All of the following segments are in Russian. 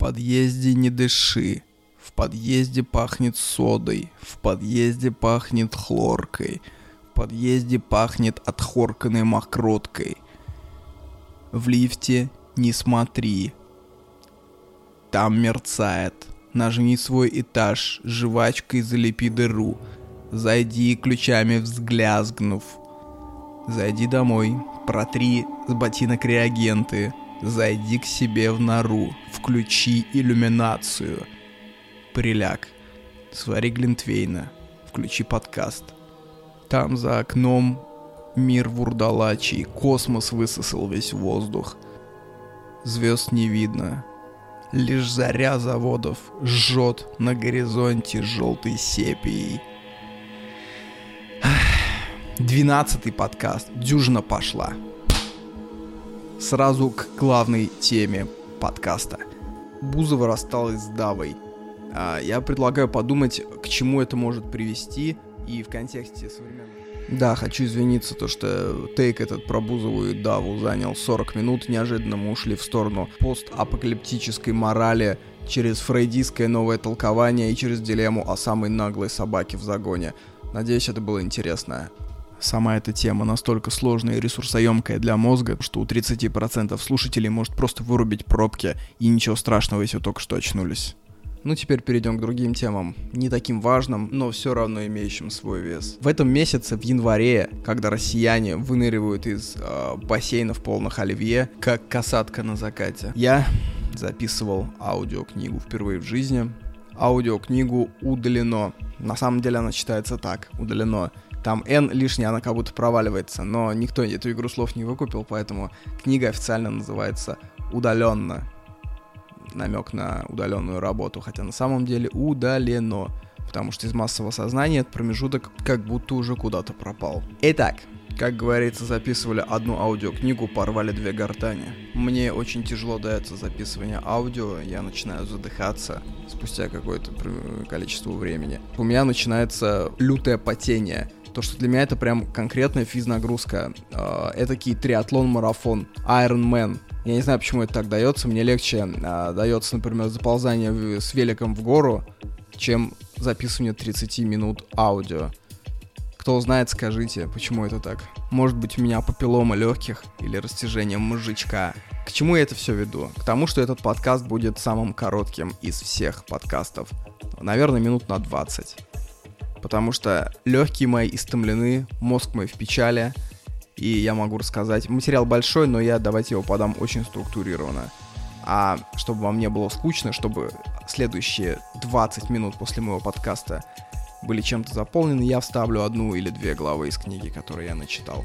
подъезде не дыши. В подъезде пахнет содой. В подъезде пахнет хлоркой. В подъезде пахнет отхорканной мокроткой. В лифте не смотри. Там мерцает. Нажми свой этаж, жвачкой залепи дыру. Зайди ключами взглязгнув. Зайди домой, протри с ботинок реагенты. Зайди к себе в нору, включи иллюминацию. Приляг, свари глинтвейна, включи подкаст. Там за окном мир вурдалачий, космос высосал весь воздух. Звезд не видно, лишь заря заводов жжет на горизонте желтой сепией. Двенадцатый подкаст, дюжина пошла сразу к главной теме подкаста. Бузова рассталась с Давой. А, я предлагаю подумать, к чему это может привести и в контексте современного... Да, хочу извиниться, то что тейк этот про Бузову и Даву занял 40 минут. Неожиданно мы ушли в сторону постапокалиптической морали через фрейдистское новое толкование и через дилемму о самой наглой собаке в загоне. Надеюсь, это было интересно сама эта тема настолько сложная и ресурсоемкая для мозга, что у 30% слушателей может просто вырубить пробки, и ничего страшного, если только что очнулись. Ну, теперь перейдем к другим темам, не таким важным, но все равно имеющим свой вес. В этом месяце, в январе, когда россияне выныривают из э, бассейнов полных оливье, как касатка на закате, я записывал аудиокнигу впервые в жизни. Аудиокнигу удалено. На самом деле она читается так, удалено там N лишнее, она как будто проваливается, но никто эту игру слов не выкупил, поэтому книга официально называется «Удаленно». Намек на удаленную работу, хотя на самом деле удалено, потому что из массового сознания этот промежуток как будто уже куда-то пропал. Итак, как говорится, записывали одну аудиокнигу, порвали две гортани. Мне очень тяжело дается записывание аудио, я начинаю задыхаться спустя какое-то количество времени. У меня начинается лютое потение то, что для меня это прям конкретная физнагрузка. Э, это триатлон-марафон, Iron Man. Я не знаю, почему это так дается. Мне легче э, дается, например, заползание с великом в гору, чем записывание 30 минут аудио. Кто знает, скажите, почему это так. Может быть, у меня папиллома легких или растяжение мозжечка. К чему я это все веду? К тому, что этот подкаст будет самым коротким из всех подкастов. Наверное, минут на 20 потому что легкие мои истомлены, мозг мой в печали, и я могу рассказать. Материал большой, но я давайте его подам очень структурированно. А чтобы вам не было скучно, чтобы следующие 20 минут после моего подкаста были чем-то заполнены, я вставлю одну или две главы из книги, которые я начитал.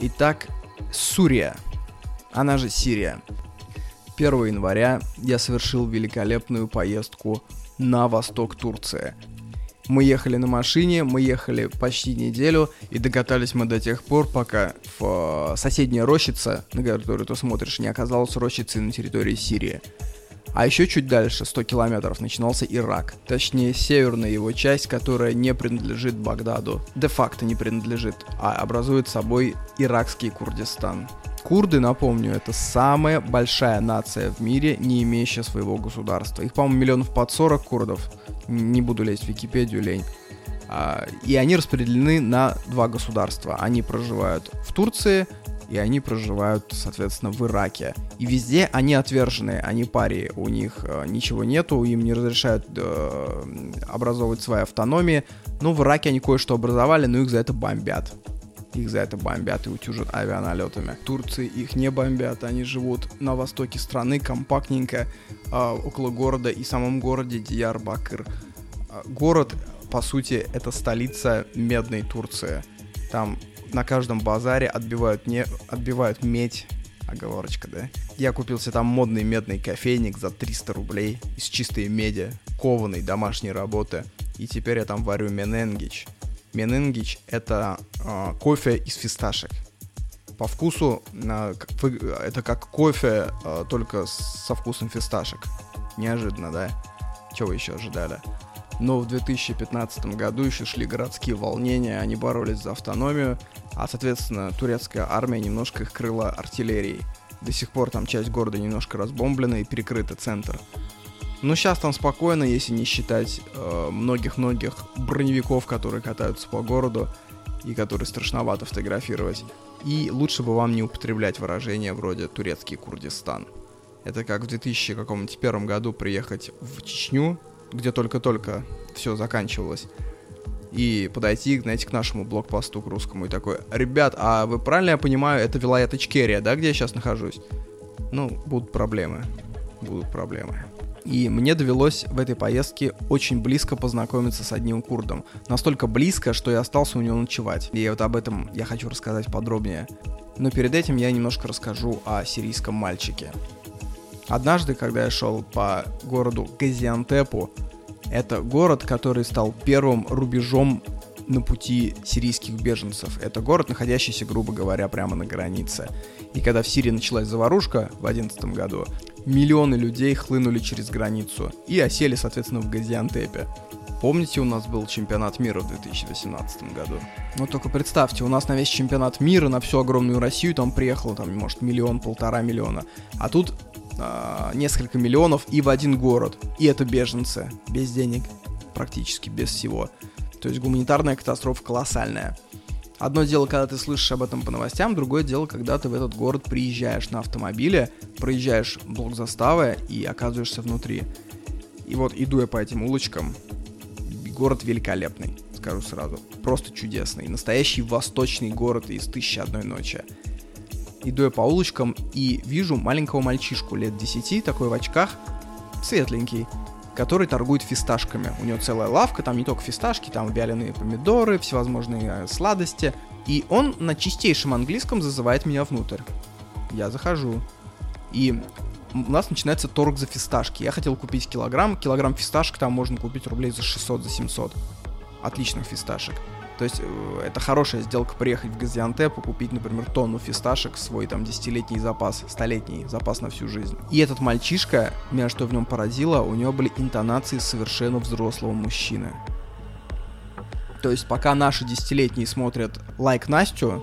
Итак, Сурия. Она же Сирия. 1 января я совершил великолепную поездку на восток Турции – мы ехали на машине, мы ехали почти неделю, и докатались мы до тех пор, пока в э, соседняя рощица, на которую ты смотришь, не оказалась рощицей на территории Сирии. А еще чуть дальше, 100 километров, начинался Ирак. Точнее, северная его часть, которая не принадлежит Багдаду. Де-факто не принадлежит, а образует собой иракский Курдистан. Курды, напомню, это самая большая нация в мире, не имеющая своего государства. Их, по-моему, миллионов под 40 курдов. Не буду лезть в Википедию, лень. А, и они распределены на два государства. Они проживают в Турции, и они проживают, соответственно, в Ираке. И везде они отвержены, они парии, у них э, ничего нету, им не разрешают э, образовывать свои автономии. Но в Ираке они кое-что образовали, но их за это бомбят. Их за это бомбят и утюжат авианалетами. В Турции их не бомбят, они живут на востоке страны, компактненько, э, около города и самом городе Диярбакыр. Э, город, по сути, это столица медной Турции. Там на каждом базаре отбивают, не, отбивают медь, оговорочка, да? Я купил себе там модный медный кофейник за 300 рублей из чистой меди, кованой домашней работы. И теперь я там варю мененгич. Мененгич — это э, кофе из фисташек. По вкусу э, это как кофе, э, только со вкусом фисташек. Неожиданно, да? Чего вы еще ожидали? Но в 2015 году еще шли городские волнения, они боролись за автономию, а, соответственно, турецкая армия немножко их крыла артиллерией. До сих пор там часть города немножко разбомблена и перекрыта центр. Ну, сейчас там спокойно, если не считать э, многих-многих броневиков, которые катаются по городу и которые страшновато фотографировать. И лучше бы вам не употреблять выражения вроде «турецкий Курдистан». Это как в 2001 году приехать в Чечню, где только-только все заканчивалось, и подойти, знаете, к нашему блокпосту, к русскому, и такой, ребят, а вы правильно я понимаю, это Вилаят Ичкерия, да, где я сейчас нахожусь? Ну, будут проблемы, будут проблемы. И мне довелось в этой поездке очень близко познакомиться с одним курдом. Настолько близко, что я остался у него ночевать. И вот об этом я хочу рассказать подробнее. Но перед этим я немножко расскажу о сирийском мальчике. Однажды, когда я шел по городу Газиантепу, это город, который стал первым рубежом на пути сирийских беженцев. Это город, находящийся, грубо говоря, прямо на границе. И когда в Сирии началась заварушка в 2011 году, миллионы людей хлынули через границу и осели, соответственно, в Газиантепе. Помните, у нас был чемпионат мира в 2018 году? Ну только представьте, у нас на весь чемпионат мира, на всю огромную Россию там приехало, там, может, миллион, полтора миллиона. А тут э, несколько миллионов и в один город. И это беженцы, без денег, практически без всего. То есть гуманитарная катастрофа колоссальная. Одно дело, когда ты слышишь об этом по новостям, другое дело, когда ты в этот город приезжаешь на автомобиле, проезжаешь блок заставы и оказываешься внутри. И вот иду я по этим улочкам, город великолепный, скажу сразу. Просто чудесный. Настоящий восточный город из «Тысячи одной ночи». Иду я по улочкам и вижу маленького мальчишку лет 10, такой в очках, светленький, который торгует фисташками. У него целая лавка, там не только фисташки, там вяленые помидоры, всевозможные э, сладости. И он на чистейшем английском зазывает меня внутрь. Я захожу. И у нас начинается торг за фисташки. Я хотел купить килограмм. Килограмм фисташек там можно купить рублей за 600, за 700. Отличных фисташек. То есть э, это хорошая сделка приехать в Газиантеп и купить, например, тонну фисташек, свой там десятилетний запас, столетний запас на всю жизнь. И этот мальчишка, меня что в нем поразило, у него были интонации совершенно взрослого мужчины. То есть пока наши десятилетние смотрят лайк Настю,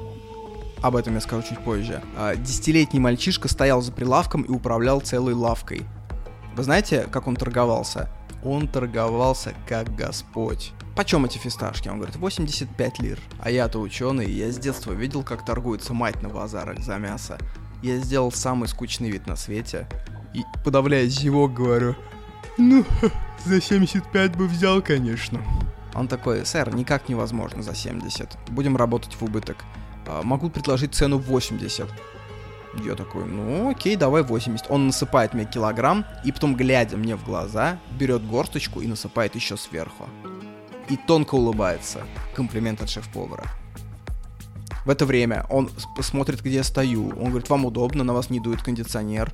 об этом я скажу чуть позже, а десятилетний мальчишка стоял за прилавком и управлял целой лавкой. Вы знаете, как он торговался? Он торговался как Господь почем эти фисташки? Он говорит, 85 лир. А я-то ученый, я с детства видел, как торгуется мать на базарах за мясо. Я сделал самый скучный вид на свете. И, подавляя зевок, говорю, ну, за 75 бы взял, конечно. Он такой, сэр, никак невозможно за 70. Будем работать в убыток. А, могу предложить цену 80. Я такой, ну окей, давай 80. Он насыпает мне килограмм, и потом, глядя мне в глаза, берет горсточку и насыпает еще сверху и тонко улыбается. Комплимент от шеф-повара. В это время он смотрит, где я стою. Он говорит, вам удобно, на вас не дует кондиционер.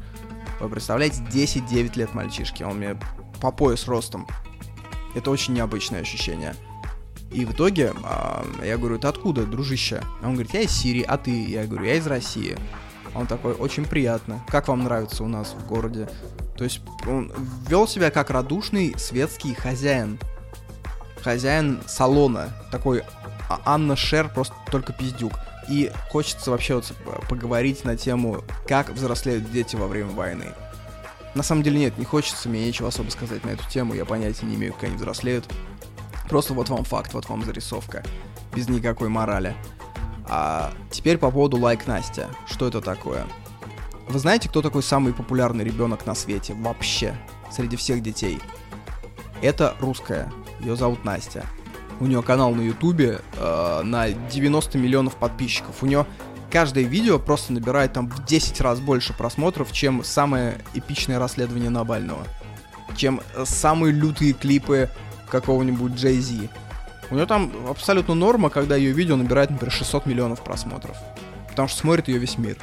Вы представляете, 10-9 лет мальчишки. Он мне по пояс ростом. Это очень необычное ощущение. И в итоге а, я говорю, ты откуда, дружище? А он говорит, я из Сирии, а ты? Я говорю, я из России. Он такой, очень приятно. Как вам нравится у нас в городе? То есть он вел себя как радушный светский хозяин хозяин салона, такой а, Анна Шер, просто только пиздюк. И хочется вообще вот поговорить на тему, как взрослеют дети во время войны. На самом деле нет, не хочется, мне нечего особо сказать на эту тему, я понятия не имею, как они взрослеют. Просто вот вам факт, вот вам зарисовка, без никакой морали. А теперь по поводу лайк Настя. Что это такое? Вы знаете, кто такой самый популярный ребенок на свете вообще среди всех детей? Это русская ее зовут Настя. У нее канал на Ютубе э, на 90 миллионов подписчиков. У нее каждое видео просто набирает там в 10 раз больше просмотров, чем самое эпичное расследование Навального. Чем самые лютые клипы какого-нибудь Джей Зи. У нее там абсолютно норма, когда ее видео набирает, например, 600 миллионов просмотров. Потому что смотрит ее весь мир.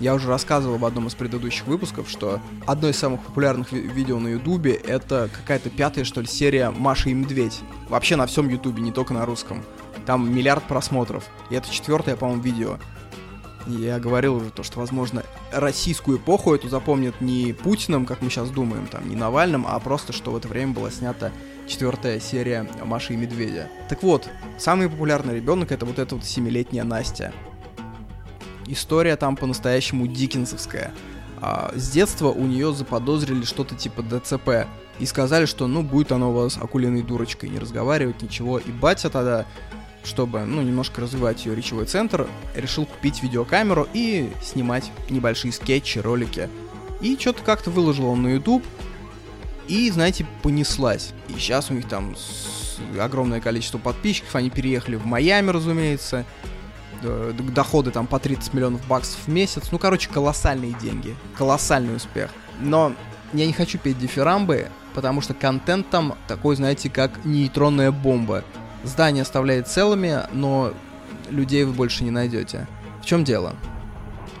Я уже рассказывал в одном из предыдущих выпусков, что одно из самых популярных ви- видео на Ютубе это какая-то пятая, что ли, серия Маша и Медведь. Вообще на всем Ютубе, не только на русском. Там миллиард просмотров. И это четвертое, по-моему, видео. Я говорил уже то, что, возможно, российскую эпоху эту запомнят не Путиным, как мы сейчас думаем, там, не Навальным, а просто, что в это время была снята четвертая серия Маши и Медведя. Так вот, самый популярный ребенок это вот эта вот семилетняя Настя. История там по-настоящему дикенсовская. а, с детства у нее заподозрили что-то типа ДЦП. И сказали, что ну будет она у вас акулиной дурочкой, не разговаривать, ничего. И батя тогда, чтобы ну немножко развивать ее речевой центр, решил купить видеокамеру и снимать небольшие скетчи, ролики. И что-то как-то выложил он на YouTube. И, знаете, понеслась. И сейчас у них там огромное количество подписчиков, они переехали в Майами, разумеется доходы там по 30 миллионов баксов в месяц. Ну, короче, колоссальные деньги, колоссальный успех. Но я не хочу петь дифирамбы, потому что контент там такой, знаете, как нейтронная бомба. Здание оставляет целыми, но людей вы больше не найдете. В чем дело?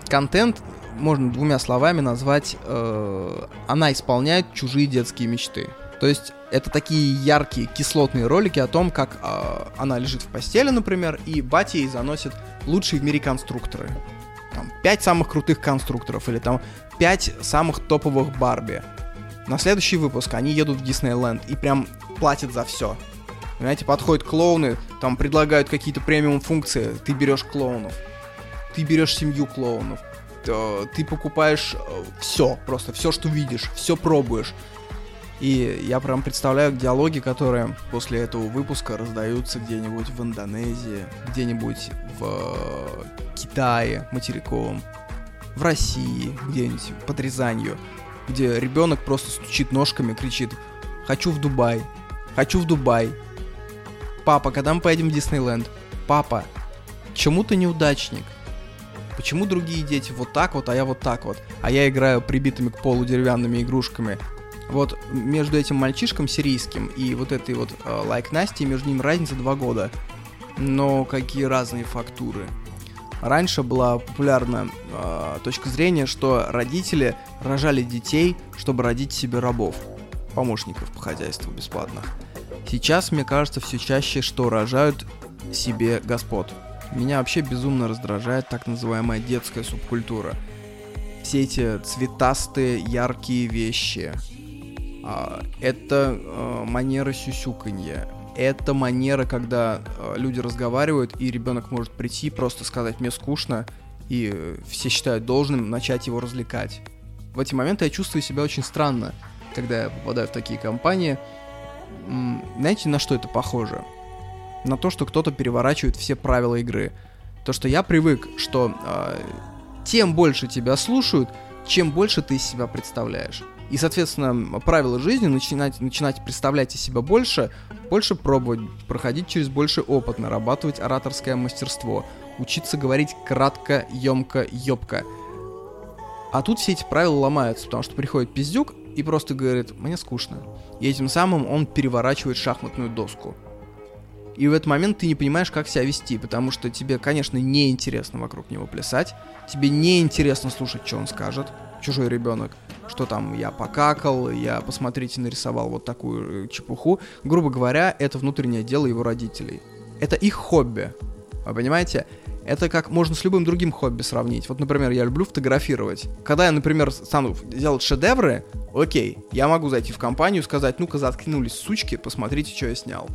Контент можно двумя словами назвать, э, она исполняет чужие детские мечты. То есть это такие яркие кислотные ролики о том, как э, она лежит в постели, например, и батя ей заносит лучшие в мире конструкторы. Там пять самых крутых конструкторов или там пять самых топовых Барби. На следующий выпуск они едут в Диснейленд и прям платят за все. Понимаете, подходят клоуны, там предлагают какие-то премиум функции, ты берешь клоунов. Ты берешь семью клоунов. Ты покупаешь э, все, просто все, что видишь, все пробуешь. И я прям представляю диалоги, которые после этого выпуска раздаются где-нибудь в Индонезии, где-нибудь в Китае материковом, в России, где-нибудь под Рязанью, где ребенок просто стучит ножками, кричит «Хочу в Дубай! Хочу в Дубай!» «Папа, когда мы поедем в Диснейленд?» «Папа, чему ты неудачник?» Почему другие дети вот так вот, а я вот так вот? А я играю прибитыми к полу деревянными игрушками, вот между этим мальчишком сирийским и вот этой вот э, лайк Настей, между ним разница два года. Но какие разные фактуры. Раньше была популярна э, точка зрения, что родители рожали детей, чтобы родить себе рабов, помощников по хозяйству бесплатных. Сейчас, мне кажется, все чаще, что рожают себе господ. Меня вообще безумно раздражает так называемая детская субкультура. Все эти цветастые, яркие вещи, а, это а, манера сюсюканья. Это манера, когда а, люди разговаривают, и ребенок может прийти, просто сказать «мне скучно», и все считают должным начать его развлекать. В эти моменты я чувствую себя очень странно, когда я попадаю в такие компании. Знаете, на что это похоже? На то, что кто-то переворачивает все правила игры. То, что я привык, что э, тем больше тебя слушают, чем больше ты из себя представляешь. И, соответственно, правила жизни начинать, начинать представлять из себя больше, больше пробовать, проходить через больше опыт, нарабатывать ораторское мастерство, учиться говорить кратко, емко, ёбко. А тут все эти правила ломаются, потому что приходит пиздюк и просто говорит, мне скучно. И этим самым он переворачивает шахматную доску. И в этот момент ты не понимаешь, как себя вести, потому что тебе, конечно, неинтересно вокруг него плясать, тебе неинтересно слушать, что он скажет, чужой ребенок что там я покакал, я, посмотрите, нарисовал вот такую э, чепуху. Грубо говоря, это внутреннее дело его родителей. Это их хобби. Вы понимаете? Это как можно с любым другим хобби сравнить. Вот, например, я люблю фотографировать. Когда я, например, стану делать шедевры, окей, я могу зайти в компанию и сказать, ну-ка, заткнулись сучки, посмотрите, что я снял.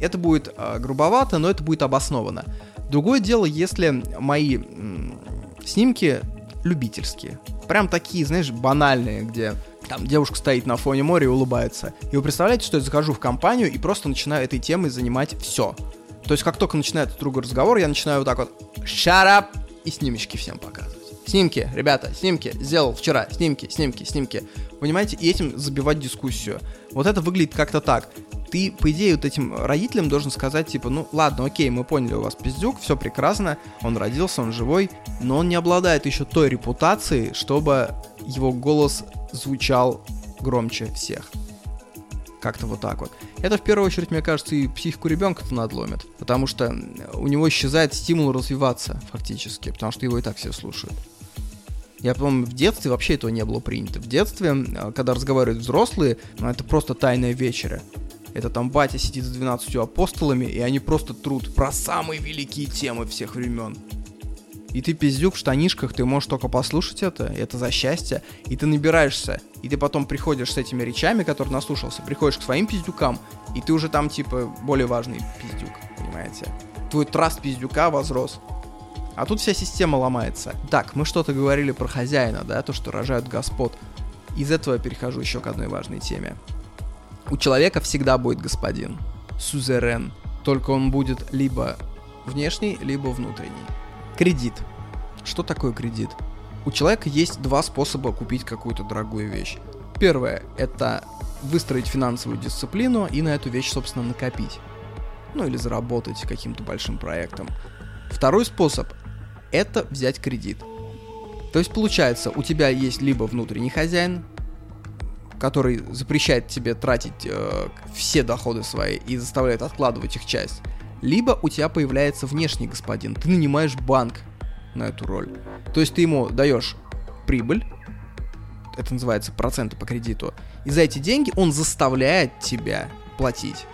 Это будет э, грубовато, но это будет обоснованно. Другое дело, если мои м- снимки любительские. Прям такие, знаешь, банальные, где там девушка стоит на фоне моря и улыбается. И вы представляете, что я захожу в компанию и просто начинаю этой темой занимать все. То есть, как только начинает другой разговор, я начинаю вот так вот «Shut up!» и снимочки всем показывать. Снимки, ребята, снимки, сделал вчера, снимки, снимки, снимки. Понимаете, и этим забивать дискуссию. Вот это выглядит как-то так ты, по идее, вот этим родителям должен сказать, типа, ну ладно, окей, мы поняли, у вас пиздюк, все прекрасно, он родился, он живой, но он не обладает еще той репутацией, чтобы его голос звучал громче всех. Как-то вот так вот. Это в первую очередь, мне кажется, и психику ребенка-то надломит. Потому что у него исчезает стимул развиваться, фактически. Потому что его и так все слушают. Я помню, в детстве вообще этого не было принято. В детстве, когда разговаривают взрослые, ну, это просто тайная вечеря. Это там батя сидит с 12 апостолами, и они просто трут про самые великие темы всех времен. И ты пиздюк в штанишках, ты можешь только послушать это, это за счастье, и ты набираешься, и ты потом приходишь с этими речами, которые наслушался, приходишь к своим пиздюкам, и ты уже там, типа, более важный пиздюк, понимаете? Твой траст пиздюка возрос. А тут вся система ломается. Так, мы что-то говорили про хозяина, да, то, что рожают господ. Из этого я перехожу еще к одной важной теме. У человека всегда будет господин, сузерен, только он будет либо внешний, либо внутренний. Кредит. Что такое кредит? У человека есть два способа купить какую-то дорогую вещь. Первое – это выстроить финансовую дисциплину и на эту вещь, собственно, накопить. Ну или заработать каким-то большим проектом. Второй способ – это взять кредит. То есть получается, у тебя есть либо внутренний хозяин, который запрещает тебе тратить э, все доходы свои и заставляет откладывать их часть, либо у тебя появляется внешний господин, ты нанимаешь банк на эту роль. То есть ты ему даешь прибыль, это называется проценты по кредиту, и за эти деньги он заставляет тебя платить.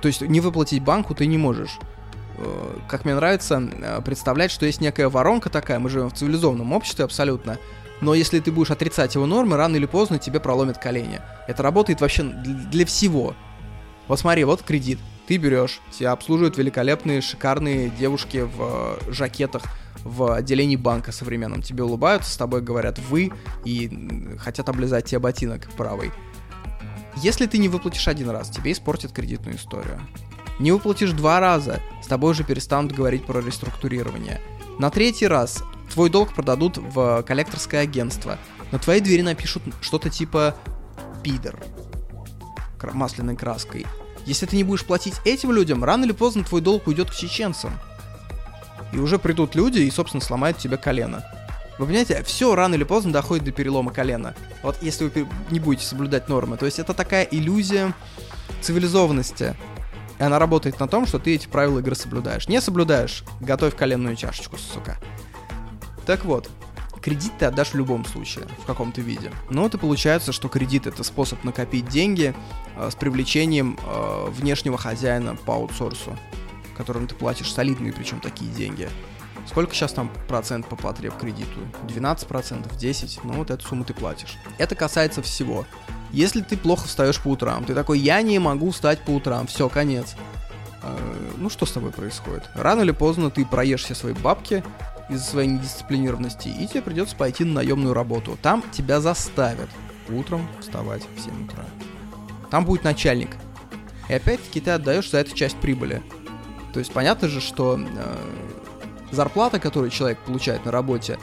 То есть не выплатить банку ты не можешь. Э, как мне нравится э, представлять, что есть некая воронка такая, мы живем в цивилизованном обществе абсолютно, но если ты будешь отрицать его нормы, рано или поздно тебе проломят колени. Это работает вообще для всего. Вот смотри, вот кредит. Ты берешь, тебя обслуживают великолепные, шикарные девушки в э, жакетах в отделении банка современном. Тебе улыбаются, с тобой говорят «вы» и хотят облизать тебе ботинок правый. Если ты не выплатишь один раз, тебе испортят кредитную историю. Не выплатишь два раза, с тобой уже перестанут говорить про реструктурирование. На третий раз твой долг продадут в коллекторское агентство. На твоей двери напишут что-то типа «пидор» масляной краской. Если ты не будешь платить этим людям, рано или поздно твой долг уйдет к чеченцам. И уже придут люди и, собственно, сломают тебе колено. Вы понимаете, все рано или поздно доходит до перелома колена. Вот если вы не будете соблюдать нормы. То есть это такая иллюзия цивилизованности. И она работает на том, что ты эти правила игры соблюдаешь. Не соблюдаешь, готовь коленную чашечку, сука. Так вот, кредит ты отдашь в любом случае, в каком-то виде. Но это получается, что кредит это способ накопить деньги э, с привлечением э, внешнего хозяина по аутсорсу, которым ты платишь солидные, причем такие деньги. Сколько сейчас там процент по потреб кредиту? 12%, 10%? Ну вот эту сумму ты платишь. Это касается всего. Если ты плохо встаешь по утрам, ты такой, я не могу встать по утрам, все, конец. Э, ну что с тобой происходит? Рано или поздно ты проешь все свои бабки, из-за своей недисциплинированности, и тебе придется пойти на наемную работу. Там тебя заставят утром вставать в 7 утра. Там будет начальник. И опять-таки ты отдаешь за эту часть прибыли. То есть понятно же, что э, зарплата, которую человек получает на работе,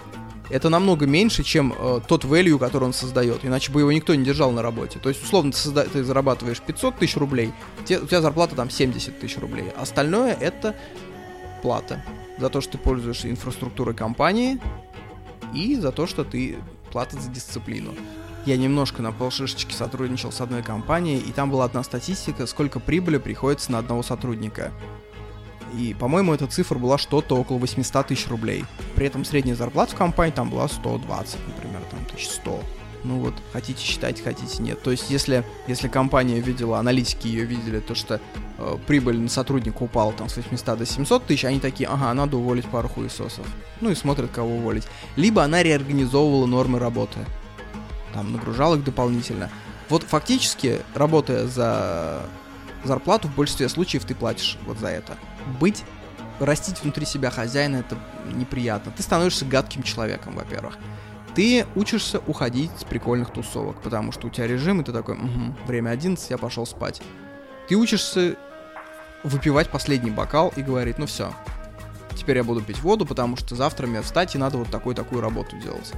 это намного меньше, чем э, тот value, который он создает. Иначе бы его никто не держал на работе. То есть, условно, ты, созда- ты зарабатываешь 500 тысяч рублей, те, у тебя зарплата там 70 тысяч рублей. Остальное это плата за то, что ты пользуешься инфраструктурой компании и за то, что ты платят за дисциплину. Я немножко на полшишечки сотрудничал с одной компанией, и там была одна статистика, сколько прибыли приходится на одного сотрудника. И, по-моему, эта цифра была что-то около 800 тысяч рублей. При этом средняя зарплата в компании там была 120, например, там 1100. Ну вот, хотите считать, хотите нет. То есть, если, если компания видела, аналитики ее видели, то что э, прибыль на сотрудника упала там с 800 до 700 тысяч, они такие, ага, надо уволить пару хуесосов. Ну и смотрят, кого уволить. Либо она реорганизовывала нормы работы. Там, нагружала их дополнительно. Вот фактически, работая за зарплату, в большинстве случаев ты платишь вот за это. Быть растить внутри себя хозяина это неприятно. Ты становишься гадким человеком, во-первых ты учишься уходить с прикольных тусовок, потому что у тебя режим, и ты такой, угу, время 11, я пошел спать. Ты учишься выпивать последний бокал и говорить, ну все, теперь я буду пить воду, потому что завтра мне встать и надо вот такую-такую работу делать.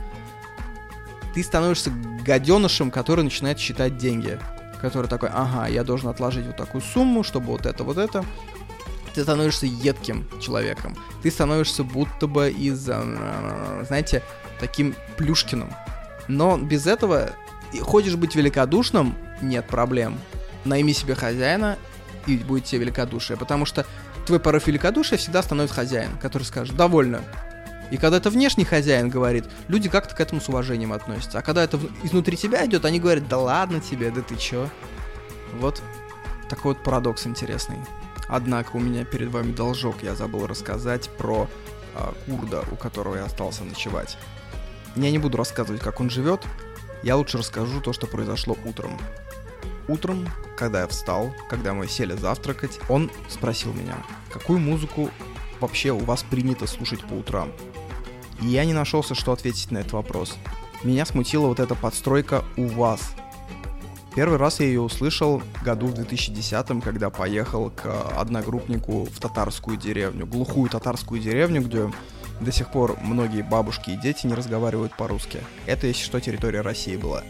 Ты становишься гаденышем, который начинает считать деньги. Который такой, ага, я должен отложить вот такую сумму, чтобы вот это, вот это. Ты становишься едким человеком. Ты становишься будто бы из, э, знаете, таким Плюшкиным. Но без этого хочешь быть великодушным, нет проблем. Найми себе хозяина, и будет тебе великодушие. Потому что твой порыв великодушия всегда становится хозяин, который скажет «довольно». И когда это внешний хозяин говорит, люди как-то к этому с уважением относятся. А когда это изнутри тебя идет, они говорят «да ладно тебе, да ты чё?» Вот такой вот парадокс интересный. Однако у меня перед вами должок, я забыл рассказать про э, курда, у которого я остался ночевать. Я не буду рассказывать, как он живет, я лучше расскажу то, что произошло утром. Утром, когда я встал, когда мы сели завтракать, он спросил меня, какую музыку вообще у вас принято слушать по утрам? И я не нашелся, что ответить на этот вопрос. Меня смутила вот эта подстройка «у вас». Первый раз я ее услышал году в 2010, когда поехал к одногруппнику в татарскую деревню, глухую татарскую деревню, где до сих пор многие бабушки и дети не разговаривают по-русски. Это, если что, территория России была.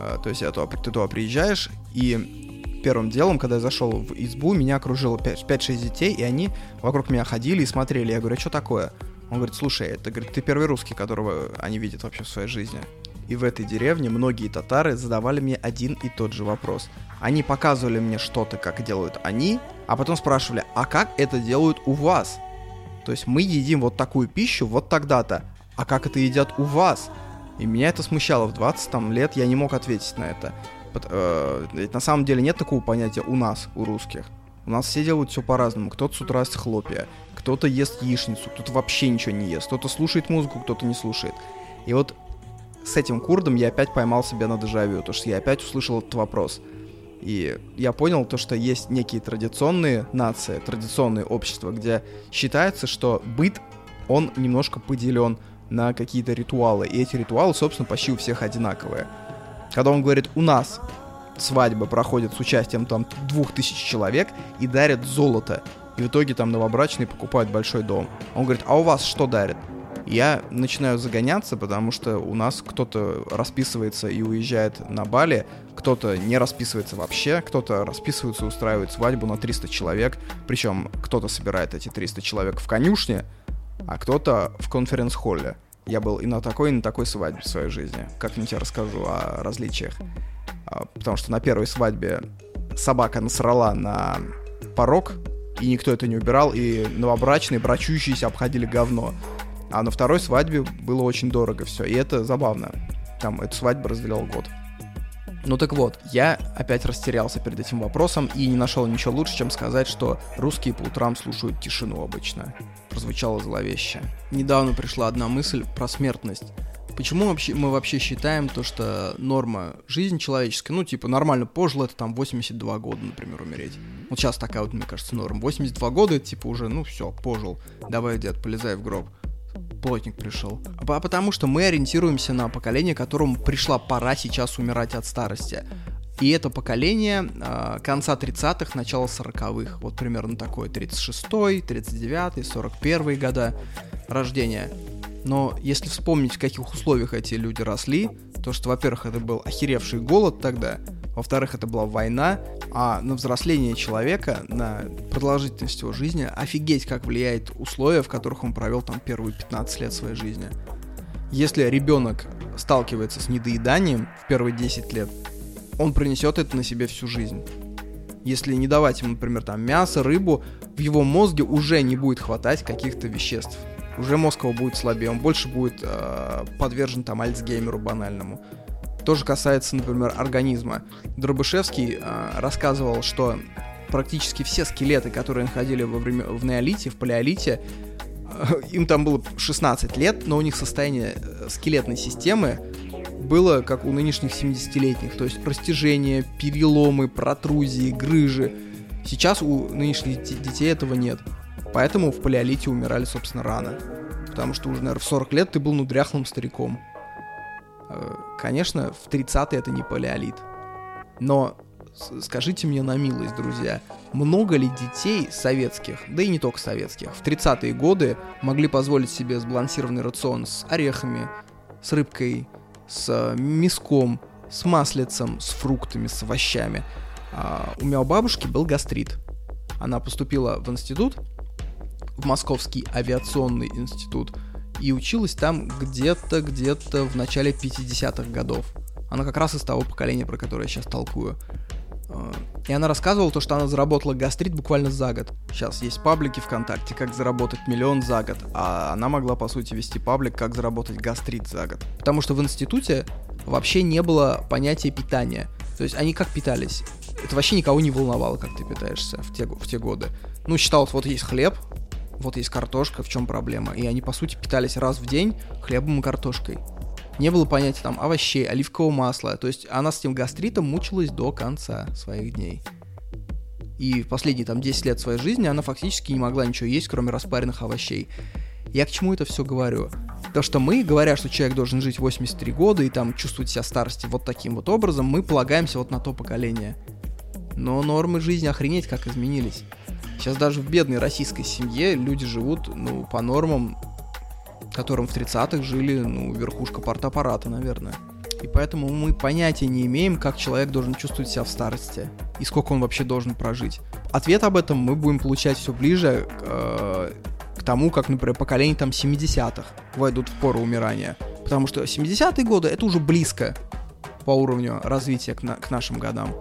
А, то есть ты туда приезжаешь, и первым делом, когда я зашел в избу, меня окружило 5-6 детей, и они вокруг меня ходили и смотрели. Я говорю, а что такое? Он говорит, слушай, это говорит, ты первый русский, которого они видят вообще в своей жизни. И в этой деревне многие татары задавали мне один и тот же вопрос. Они показывали мне что-то, как делают они, а потом спрашивали, а как это делают у вас? То есть мы едим вот такую пищу вот тогда-то, а как это едят у вас? И меня это смущало в 20 там, лет, я не мог ответить на это. Э, ведь на самом деле нет такого понятия у нас, у русских. У нас все делают все по-разному. Кто-то с утра ест хлопья, кто-то ест яичницу, кто-то вообще ничего не ест, кто-то слушает музыку, кто-то не слушает. И вот с этим курдом я опять поймал себя на дежавю, то что я опять услышал этот вопрос. И я понял то, что есть некие традиционные нации, традиционные общества, где считается, что быт, он немножко поделен на какие-то ритуалы. И эти ритуалы, собственно, почти у всех одинаковые. Когда он говорит «у нас свадьба проходит с участием там двух тысяч человек и дарят золото, и в итоге там новобрачные покупают большой дом. Он говорит, а у вас что дарят? Я начинаю загоняться, потому что у нас кто-то расписывается и уезжает на Бали, кто-то не расписывается вообще, кто-то расписывается и устраивает свадьбу на 300 человек, причем кто-то собирает эти 300 человек в конюшне, а кто-то в конференц-холле. Я был и на такой, и на такой свадьбе в своей жизни. Как-нибудь я расскажу о различиях. А, потому что на первой свадьбе собака насрала на порог, и никто это не убирал, и новобрачные, брачующиеся обходили говно. А на второй свадьбе было очень дорого все, и это забавно. Там эту свадьбу разделял год. Ну так вот, я опять растерялся перед этим вопросом и не нашел ничего лучше, чем сказать, что русские по утрам слушают тишину обычно. Прозвучало зловеще. Недавно пришла одна мысль про смертность. Почему вообще, мы вообще считаем то, что норма жизни человеческая, ну, типа, нормально пожил, это там 82 года, например, умереть. Вот сейчас такая вот, мне кажется, норма. 82 года, типа, уже, ну, все, пожил. Давай, дед, полезай в гроб. Плотник пришел. А потому что мы ориентируемся на поколение, которому пришла пора сейчас умирать от старости. И это поколение э, конца 30-х, начала 40-х. Вот примерно такое 36-й, 39-й, 41-й года рождения. Но если вспомнить, в каких условиях эти люди росли, то что, во-первых, это был охеревший голод тогда, во-вторых, это была война, а на взросление человека, на продолжительность его жизни, офигеть, как влияет условия, в которых он провел там первые 15 лет своей жизни. Если ребенок сталкивается с недоеданием в первые 10 лет, он принесет это на себе всю жизнь. Если не давать ему, например, там мясо, рыбу, в его мозге уже не будет хватать каких-то веществ уже мозг его будет слабее, он больше будет э, подвержен там альцгеймеру банальному. Тоже касается, например, организма. Дробышевский э, рассказывал, что практически все скелеты, которые находили во время, в неолите, в палеолите, э, им там было 16 лет, но у них состояние э, скелетной системы было как у нынешних 70-летних, то есть растяжение, переломы, протрузии, грыжи. Сейчас у нынешних детей этого нет. Поэтому в палеолите умирали, собственно, рано. Потому что уже, наверное, в 40 лет ты был, ну, дряхлым стариком. Э, конечно, в 30-е это не палеолит. Но скажите мне на милость, друзья, много ли детей советских, да и не только советских, в 30-е годы могли позволить себе сбалансированный рацион с орехами, с рыбкой, с мяском, с маслицем, с фруктами, с овощами? А у меня у бабушки был гастрит. Она поступила в институт, в Московский авиационный институт и училась там где-то, где-то в начале 50-х годов. Она как раз из того поколения, про которое я сейчас толкую. А, и она рассказывала то, что она заработала гастрит буквально за год. Сейчас есть паблики ВКонтакте, как заработать миллион за год, а она могла, по сути, вести паблик, как заработать гастрит за год. Потому что в институте вообще не было понятия питания. То есть они как питались? Это вообще никого не волновало, как ты питаешься в те, в те годы. Ну, считалось, вот есть хлеб, вот есть картошка, в чем проблема. И они, по сути, питались раз в день хлебом и картошкой. Не было понятия там овощей, оливкового масла. То есть она с этим гастритом мучилась до конца своих дней. И в последние там 10 лет своей жизни она фактически не могла ничего есть, кроме распаренных овощей. Я к чему это все говорю? То, что мы, говоря, что человек должен жить 83 года и там чувствовать себя старости вот таким вот образом, мы полагаемся вот на то поколение. Но нормы жизни охренеть как изменились. Сейчас даже в бедной российской семье люди живут, ну, по нормам, которым в 30-х жили, ну, верхушка партаппарата, наверное. И поэтому мы понятия не имеем, как человек должен чувствовать себя в старости и сколько он вообще должен прожить. Ответ об этом мы будем получать все ближе э, к тому, как, например, поколение там 70-х войдут в пору умирания. Потому что 70-е годы это уже близко по уровню развития к, на, к нашим годам.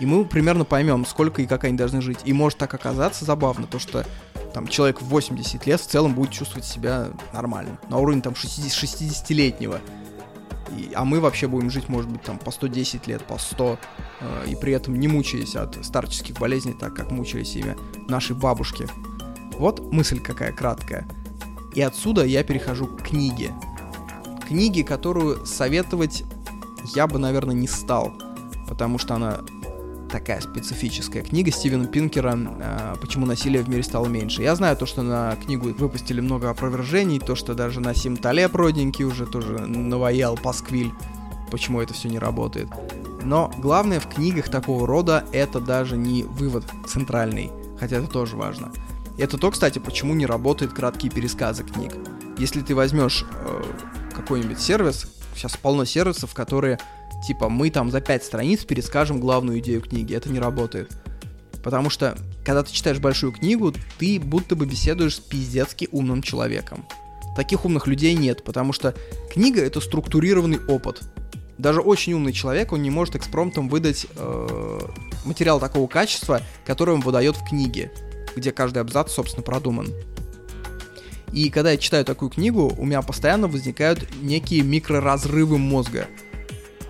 И мы примерно поймем, сколько и как они должны жить. И может так оказаться забавно, то что там человек в 80 лет в целом будет чувствовать себя нормально. На уровне там 60, 60-летнего. И, а мы вообще будем жить, может быть, там по 110 лет, по 100, э, и при этом не мучаясь от старческих болезней, так как мучились ими наши бабушки. Вот мысль какая краткая. И отсюда я перехожу к книге. Книге, которую советовать я бы, наверное, не стал, потому что она такая специфическая книга Стивена Пинкера э, «Почему насилие в мире стало меньше». Я знаю то, что на книгу выпустили много опровержений, то, что даже на Талеб родненький уже тоже наваял пасквиль, почему это все не работает. Но главное в книгах такого рода это даже не вывод центральный, хотя это тоже важно. Это то, кстати, почему не работают краткие пересказы книг. Если ты возьмешь э, какой-нибудь сервис, сейчас полно сервисов, которые типа мы там за пять страниц перескажем главную идею книги. Это не работает. Потому что, когда ты читаешь большую книгу, ты будто бы беседуешь с пиздецки умным человеком. Таких умных людей нет, потому что книга это структурированный опыт. Даже очень умный человек, он не может экспромтом выдать э, материал такого качества, который он выдает в книге, где каждый абзац, собственно, продуман. И когда я читаю такую книгу, у меня постоянно возникают некие микроразрывы мозга.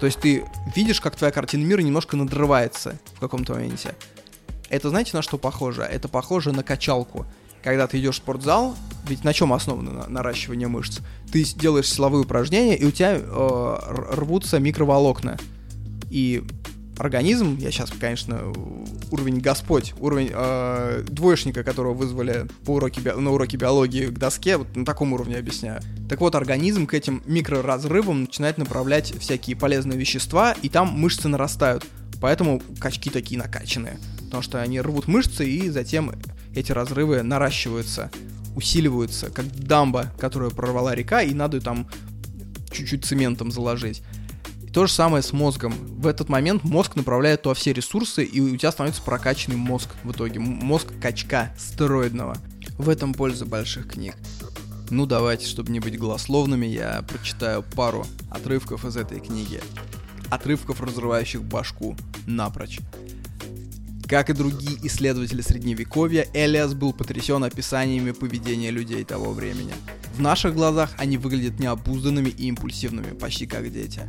То есть ты видишь, как твоя картина мира немножко надрывается в каком-то моменте. Это знаете на что похоже? Это похоже на качалку. Когда ты идешь в спортзал, ведь на чем основано наращивание мышц? Ты делаешь силовые упражнения, и у тебя э, рвутся микроволокна. И организм, я сейчас, конечно, уровень Господь, уровень э, двоечника, которого вызвали по уроке, на уроке биологии к доске, вот на таком уровне объясняю. Так вот, организм к этим микроразрывам начинает направлять всякие полезные вещества, и там мышцы нарастают. Поэтому качки такие накачанные. Потому что они рвут мышцы, и затем эти разрывы наращиваются, усиливаются, как дамба, которую прорвала река, и надо там чуть-чуть цементом заложить. То же самое с мозгом. В этот момент мозг направляет туда все ресурсы, и у тебя становится прокачанный мозг в итоге. Мозг качка стероидного. В этом польза больших книг. Ну давайте, чтобы не быть голословными, я прочитаю пару отрывков из этой книги. Отрывков, разрывающих башку напрочь. Как и другие исследователи средневековья, Элиас был потрясен описаниями поведения людей того времени. В наших глазах они выглядят необузданными и импульсивными, почти как дети.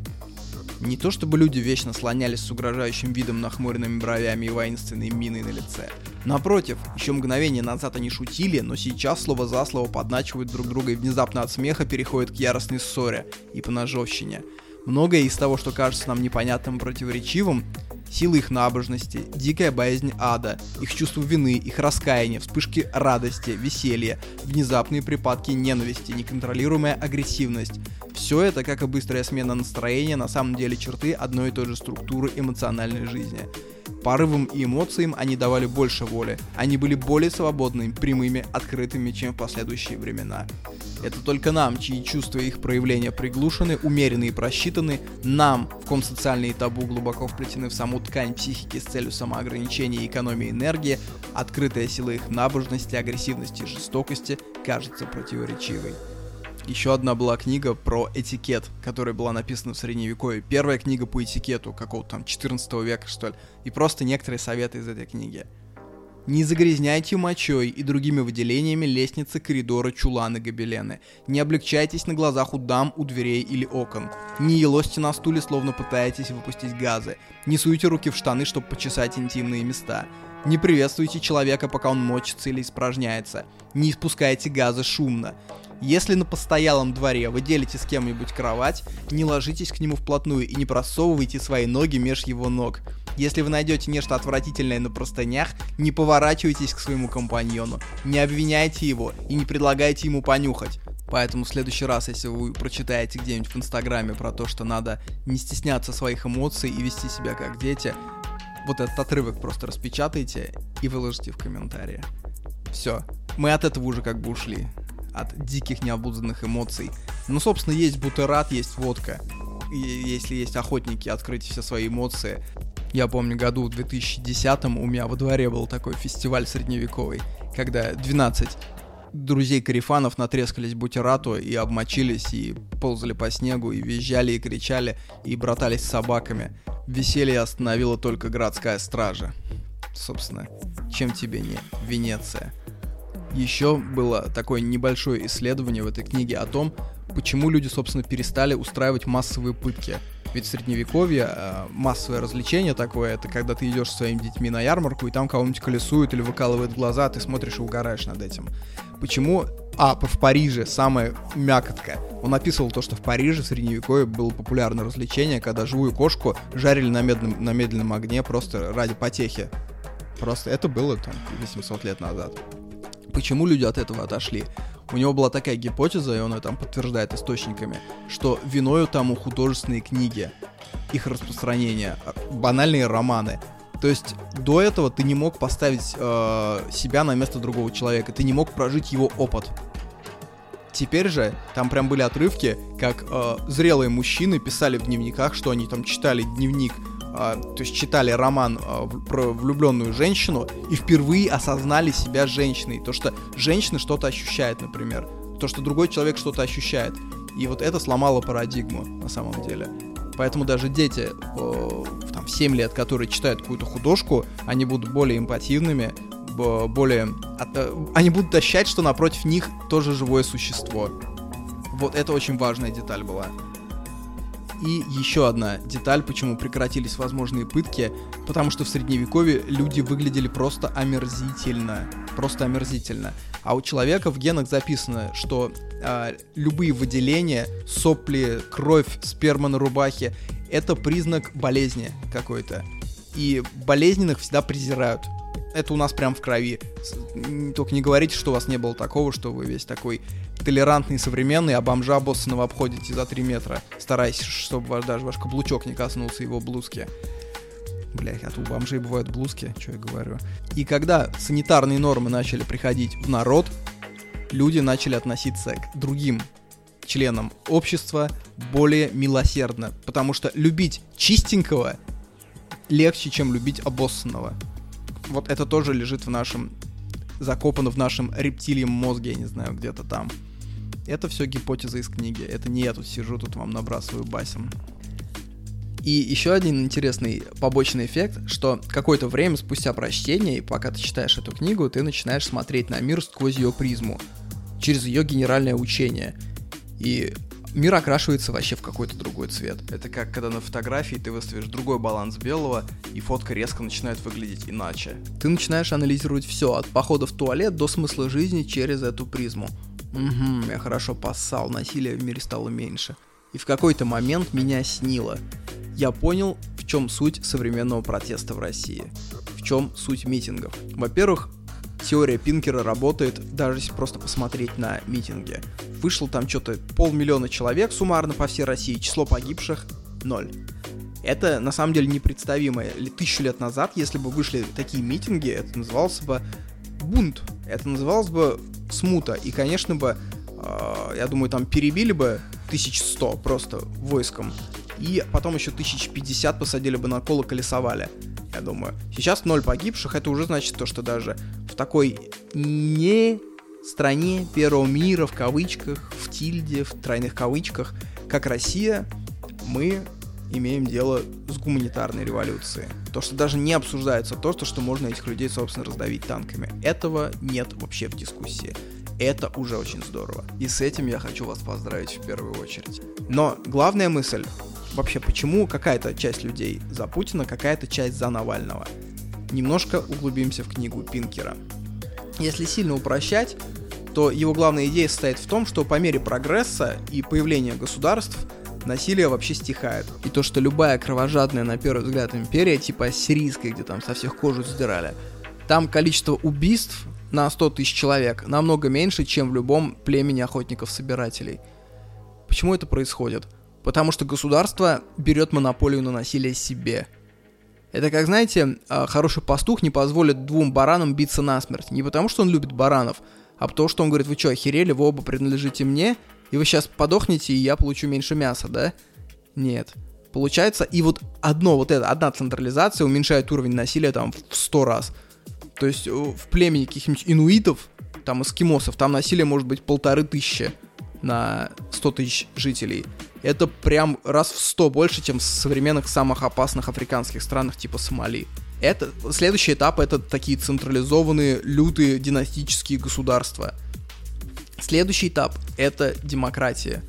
Не то чтобы люди вечно слонялись с угрожающим видом нахмуренными бровями и воинственной миной на лице. Напротив, еще мгновение назад они шутили, но сейчас слово за слово подначивают друг друга и внезапно от смеха переходят к яростной ссоре и поножовщине. Многое из того, что кажется нам непонятным и противоречивым, сила их набожности, дикая боязнь ада, их чувство вины, их раскаяние, вспышки радости, веселья, внезапные припадки ненависти, неконтролируемая агрессивность. Все это, как и быстрая смена настроения, на самом деле черты одной и той же структуры эмоциональной жизни. Порывам и эмоциям они давали больше воли. Они были более свободными, прямыми, открытыми, чем в последующие времена. Это только нам, чьи чувства и их проявления приглушены, умерены и просчитаны, нам, в ком социальные табу глубоко вплетены в саму ткань психики с целью самоограничения и экономии энергии, открытая сила их набожности, агрессивности и жестокости кажется противоречивой. Еще одна была книга про этикет, которая была написана в средневековье. Первая книга по этикету, какого-то там 14 века, что ли. И просто некоторые советы из этой книги. Не загрязняйте мочой и другими выделениями лестницы, коридоры, чуланы, гобелены. Не облегчайтесь на глазах у дам, у дверей или окон. Не елосьте на стуле, словно пытаетесь выпустить газы. Не суйте руки в штаны, чтобы почесать интимные места. Не приветствуйте человека, пока он мочится или испражняется. Не испускайте газы шумно. Если на постоялом дворе вы делите с кем-нибудь кровать, не ложитесь к нему вплотную и не просовывайте свои ноги меж его ног. Если вы найдете нечто отвратительное на простынях, не поворачивайтесь к своему компаньону, не обвиняйте его и не предлагайте ему понюхать. Поэтому в следующий раз, если вы прочитаете где-нибудь в Инстаграме про то, что надо не стесняться своих эмоций и вести себя как дети, вот этот отрывок просто распечатайте и выложите в комментарии. Все. Мы от этого уже как бы ушли. От диких необузданных эмоций. Ну, собственно, есть бутерат, есть водка. И если есть охотники открыть все свои эмоции. Я помню, году в 2010 у меня во дворе был такой фестиваль средневековый, когда 12 друзей карифанов натрескались бутерату и обмочились, и ползали по снегу, и визжали, и кричали, и братались с собаками. Веселье остановила только городская стража. Собственно, чем тебе не Венеция? Еще было такое небольшое исследование в этой книге о том, почему люди, собственно, перестали устраивать массовые пытки. Ведь в средневековье э, массовое развлечение такое, это когда ты идешь со своими детьми на ярмарку, и там кого-нибудь колесуют или выкалывают глаза, ты смотришь и угораешь над этим. Почему? А, в Париже самая мякотка. Он описывал то, что в Париже в средневековье было популярное развлечение, когда живую кошку жарили на, медном, на медленном огне просто ради потехи. Просто это было там 800 лет назад. Почему люди от этого отошли? У него была такая гипотеза, и он ее там подтверждает источниками, что виною тому художественные книги, их распространение, а, банальные романы. То есть до этого ты не мог поставить э, себя на место другого человека, ты не мог прожить его опыт. Теперь же там прям были отрывки, как э, зрелые мужчины писали в дневниках, что они там читали дневник то есть читали роман а, про влюбленную женщину и впервые осознали себя женщиной. То, что женщина что-то ощущает, например. То, что другой человек что-то ощущает. И вот это сломало парадигму на самом деле. Поэтому даже дети э, там, в 7 лет, которые читают какую-то художку, они будут более эмпативными, более... Э, они будут ощущать, что напротив них тоже живое существо. Вот это очень важная деталь была. И еще одна деталь, почему прекратились возможные пытки, потому что в средневековье люди выглядели просто омерзительно. Просто омерзительно. А у человека в генах записано, что э, любые выделения, сопли, кровь, сперма на рубахе — это признак болезни какой-то. И болезненных всегда презирают это у нас прям в крови. Только не говорите, что у вас не было такого, что вы весь такой толерантный, современный, а бомжа боссаного обходите за 3 метра, стараясь, чтобы ваш, даже ваш каблучок не коснулся его блузки. Блять, а то у бомжей бывают блузки, что я говорю. И когда санитарные нормы начали приходить в народ, люди начали относиться к другим членам общества более милосердно. Потому что любить чистенького легче, чем любить обоссанного вот это тоже лежит в нашем, закопано в нашем рептилием мозге, я не знаю, где-то там. Это все гипотеза из книги. Это не я тут сижу, тут вам набрасываю басен. И еще один интересный побочный эффект, что какое-то время спустя прочтение, и пока ты читаешь эту книгу, ты начинаешь смотреть на мир сквозь ее призму, через ее генеральное учение. И мир окрашивается вообще в какой-то другой цвет. Это как когда на фотографии ты выставишь другой баланс белого, и фотка резко начинает выглядеть иначе. Ты начинаешь анализировать все, от похода в туалет до смысла жизни через эту призму. Угу, я хорошо поссал, насилия в мире стало меньше. И в какой-то момент меня снило. Я понял, в чем суть современного протеста в России. В чем суть митингов. Во-первых, теория Пинкера работает, даже если просто посмотреть на митинги. Вышло там что-то полмиллиона человек суммарно по всей России, число погибших — ноль. Это на самом деле непредставимо. Тысячу лет назад, если бы вышли такие митинги, это назывался бы бунт, это называлось бы смута. И, конечно бы, э, я думаю, там перебили бы 1100 просто войском. И потом еще 1050 посадили бы на кол и колесовали я думаю. Сейчас ноль погибших, это уже значит то, что даже в такой не стране первого мира, в кавычках, в тильде, в тройных кавычках, как Россия, мы имеем дело с гуманитарной революцией. То, что даже не обсуждается то, что, можно этих людей, собственно, раздавить танками. Этого нет вообще в дискуссии. Это уже очень здорово. И с этим я хочу вас поздравить в первую очередь. Но главная мысль вообще, почему какая-то часть людей за Путина, какая-то часть за Навального. Немножко углубимся в книгу Пинкера. Если сильно упрощать, то его главная идея состоит в том, что по мере прогресса и появления государств насилие вообще стихает. И то, что любая кровожадная, на первый взгляд, империя, типа сирийская, где там со всех кожу сдирали, там количество убийств на 100 тысяч человек намного меньше, чем в любом племени охотников-собирателей. Почему это происходит? Потому что государство берет монополию на насилие себе. Это как, знаете, а, хороший пастух не позволит двум баранам биться насмерть. Не потому, что он любит баранов, а потому, что он говорит, вы что, охерели, вы оба принадлежите мне, и вы сейчас подохнете, и я получу меньше мяса, да? Нет. Получается, и вот одно, вот это, одна централизация уменьшает уровень насилия там в сто раз. То есть э, в племени каких-нибудь инуитов, там эскимосов, там насилие может быть полторы тысячи на 100 тысяч жителей. Это прям раз в 100 больше, чем в современных самых опасных африканских странах типа Сомали. Это, следующий этап это такие централизованные, лютые династические государства. Следующий этап это демократия,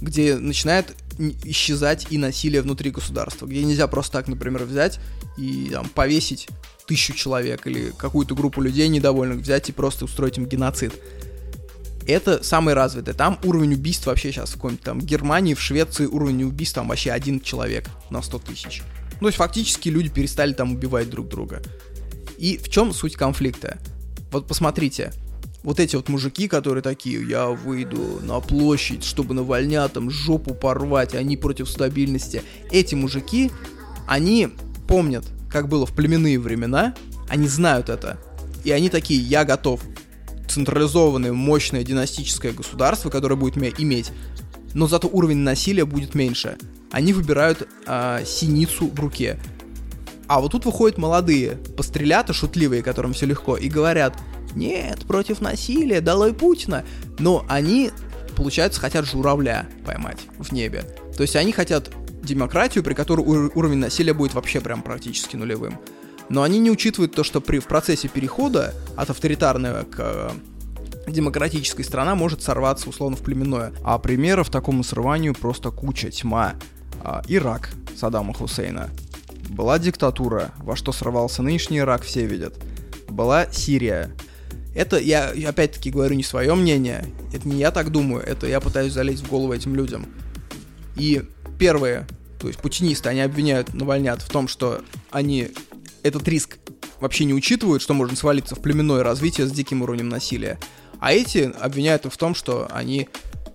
где начинает исчезать и насилие внутри государства, где нельзя просто так, например, взять и там, повесить тысячу человек или какую-то группу людей недовольных, взять и просто устроить им геноцид. Это самый развитый. Там уровень убийств вообще сейчас в какой-нибудь там Германии, в Швеции уровень убийств там вообще один человек на 100 тысяч. Ну, то есть фактически люди перестали там убивать друг друга. И в чем суть конфликта? Вот посмотрите, вот эти вот мужики, которые такие, я выйду на площадь, чтобы на там жопу порвать, они против стабильности. Эти мужики, они помнят, как было в племенные времена, они знают это. И они такие, я готов. Централизованное, мощное династическое государство, которое будет иметь, но зато уровень насилия будет меньше. Они выбирают э, синицу в руке. А вот тут выходят молодые, пострелята шутливые, которым все легко, и говорят, нет, против насилия, долой Путина. Но они, получается, хотят журавля поймать в небе. То есть они хотят демократию, при которой уровень насилия будет вообще прям практически нулевым. Но они не учитывают то, что при, в процессе перехода от авторитарного к э, демократической страна может сорваться условно в племенное. А примеров такому срыванию просто куча, тьма. А, Ирак Саддама Хусейна. Была диктатура, во что сорвался нынешний Ирак, все видят. Была Сирия. Это я опять-таки говорю не свое мнение, это не я так думаю, это я пытаюсь залезть в голову этим людям. И первые, то есть путинисты, они обвиняют Навальнят в том, что они этот риск вообще не учитывают, что можно свалиться в племенное развитие с диким уровнем насилия. А эти обвиняют в том, что они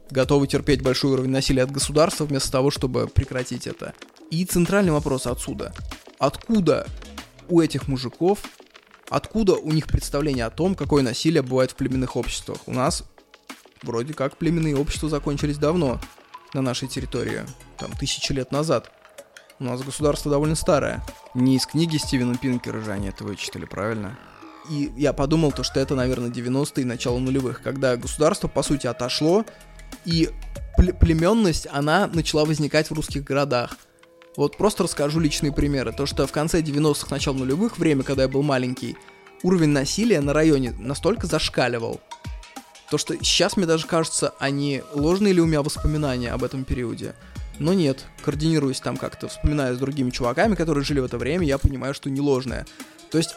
готовы терпеть большой уровень насилия от государства вместо того, чтобы прекратить это. И центральный вопрос отсюда. Откуда у этих мужиков, откуда у них представление о том, какое насилие бывает в племенных обществах? У нас вроде как племенные общества закончились давно на нашей территории, там тысячи лет назад. У нас государство довольно старое. Не из книги Стивена Пинкера же они это вычитали, правильно? И я подумал, то, что это, наверное, 90-е, начало нулевых, когда государство, по сути, отошло, и племенность, она начала возникать в русских городах. Вот просто расскажу личные примеры. То, что в конце 90-х, начало нулевых, время, когда я был маленький, уровень насилия на районе настолько зашкаливал, то что сейчас мне даже кажется, они ложные ли у меня воспоминания об этом периоде. Но нет, координируясь там как-то, вспоминая с другими чуваками, которые жили в это время, я понимаю, что не ложное. То есть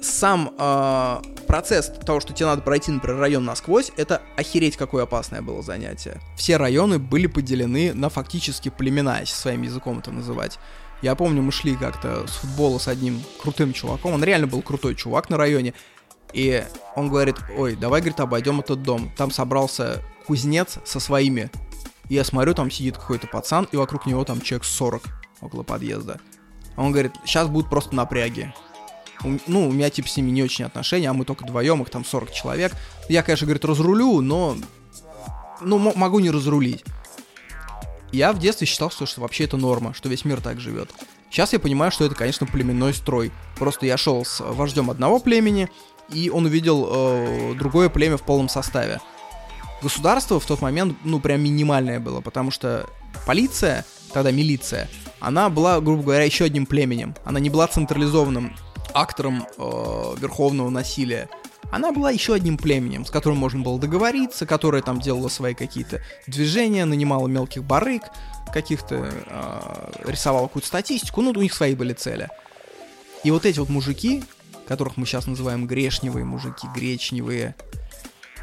сам э, процесс того, что тебе надо пройти, например, район насквозь, это охереть какое опасное было занятие. Все районы были поделены на фактически племена, если своим языком это называть. Я помню, мы шли как-то с футбола с одним крутым чуваком, он реально был крутой чувак на районе, и он говорит, ой, давай, говорит, обойдем этот дом. Там собрался кузнец со своими. И я смотрю, там сидит какой-то пацан, и вокруг него там человек 40 около подъезда. Он говорит, сейчас будут просто напряги ну, у меня, типа, с ними не очень отношения, а мы только вдвоем, их там 40 человек. Я, конечно, говорит, разрулю, но, ну, могу не разрулить. Я в детстве считал, что, что вообще это норма, что весь мир так живет. Сейчас я понимаю, что это, конечно, племенной строй. Просто я шел с вождем одного племени, и он увидел э, другое племя в полном составе. Государство в тот момент, ну, прям минимальное было, потому что полиция, тогда милиция, она была, грубо говоря, еще одним племенем. Она не была централизованным актором э, верховного насилия. Она была еще одним племенем, с которым можно было договориться, которое там делало свои какие-то движения, нанимала мелких барыг, каких-то э, рисовала какую-то статистику, ну, у них свои были цели. И вот эти вот мужики, которых мы сейчас называем грешневые мужики, гречневые,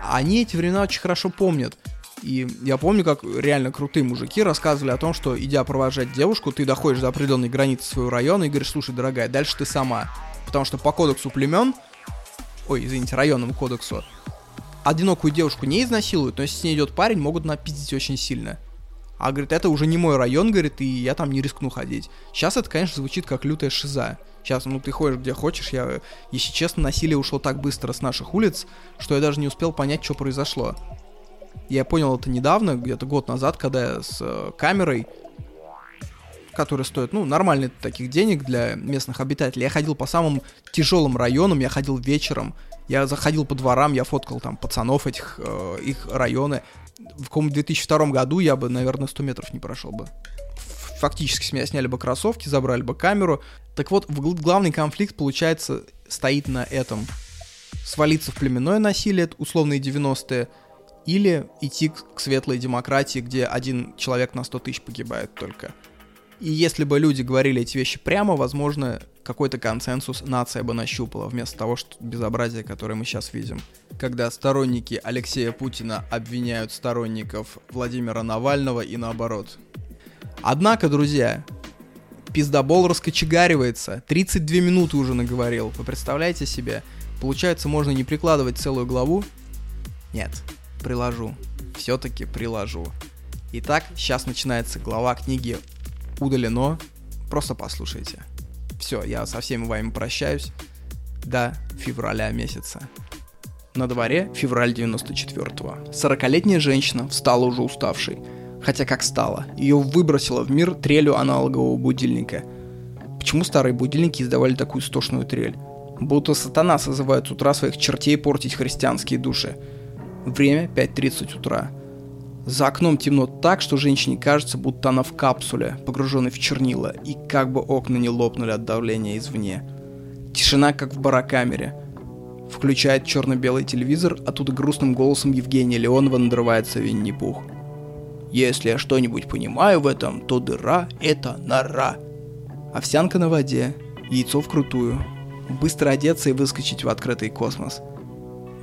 Они эти времена очень хорошо помнят. И я помню, как реально крутые мужики рассказывали о том, что идя провожать девушку, ты доходишь до определенной границы своего района и говоришь, слушай, дорогая, дальше ты сама. Потому что по кодексу племен, ой, извините, районному кодексу, одинокую девушку не изнасилуют, но если с ней идет парень, могут напиздить очень сильно. А, говорит, это уже не мой район, говорит, и я там не рискну ходить. Сейчас это, конечно, звучит как лютая шиза. Сейчас, ну, ты ходишь где хочешь, я, если честно, насилие ушло так быстро с наших улиц, что я даже не успел понять, что произошло. Я понял это недавно, где-то год назад, когда я с э, камерой, которая стоит, ну, нормальных таких денег для местных обитателей, я ходил по самым тяжелым районам, я ходил вечером, я заходил по дворам, я фоткал там пацанов этих, э, их районы. В каком 2002 году я бы, наверное, 100 метров не прошел бы. Фактически с меня сняли бы кроссовки, забрали бы камеру. Так вот, главный конфликт, получается, стоит на этом. Свалиться в племенное насилие, условные 90-е, или идти к светлой демократии, где один человек на 100 тысяч погибает только. И если бы люди говорили эти вещи прямо, возможно, какой-то консенсус нация бы нащупала, вместо того, что безобразие, которое мы сейчас видим. Когда сторонники Алексея Путина обвиняют сторонников Владимира Навального и наоборот. Однако, друзья, пиздобол раскочегаривается. 32 минуты уже наговорил. Вы представляете себе? Получается, можно не прикладывать целую главу? Нет, приложу. Все-таки приложу. Итак, сейчас начинается глава книги «Удалено». Просто послушайте. Все, я со всеми вами прощаюсь. До февраля месяца. На дворе февраль 94-го. 40-летняя женщина встала уже уставшей. Хотя как стала? Ее выбросило в мир трелью аналогового будильника. Почему старые будильники издавали такую истошную трель? Будто сатана созывает с утра своих чертей портить христианские души. Время 5.30 утра. За окном темно так, что женщине кажется, будто она в капсуле, погруженной в чернила, и как бы окна не лопнули от давления извне. Тишина, как в барокамере. Включает черно-белый телевизор, оттуда грустным голосом Евгения Леонова надрывается Винни-Пух. «Если я что-нибудь понимаю в этом, то дыра — это нора». Овсянка на воде, яйцо вкрутую. Быстро одеться и выскочить в открытый космос —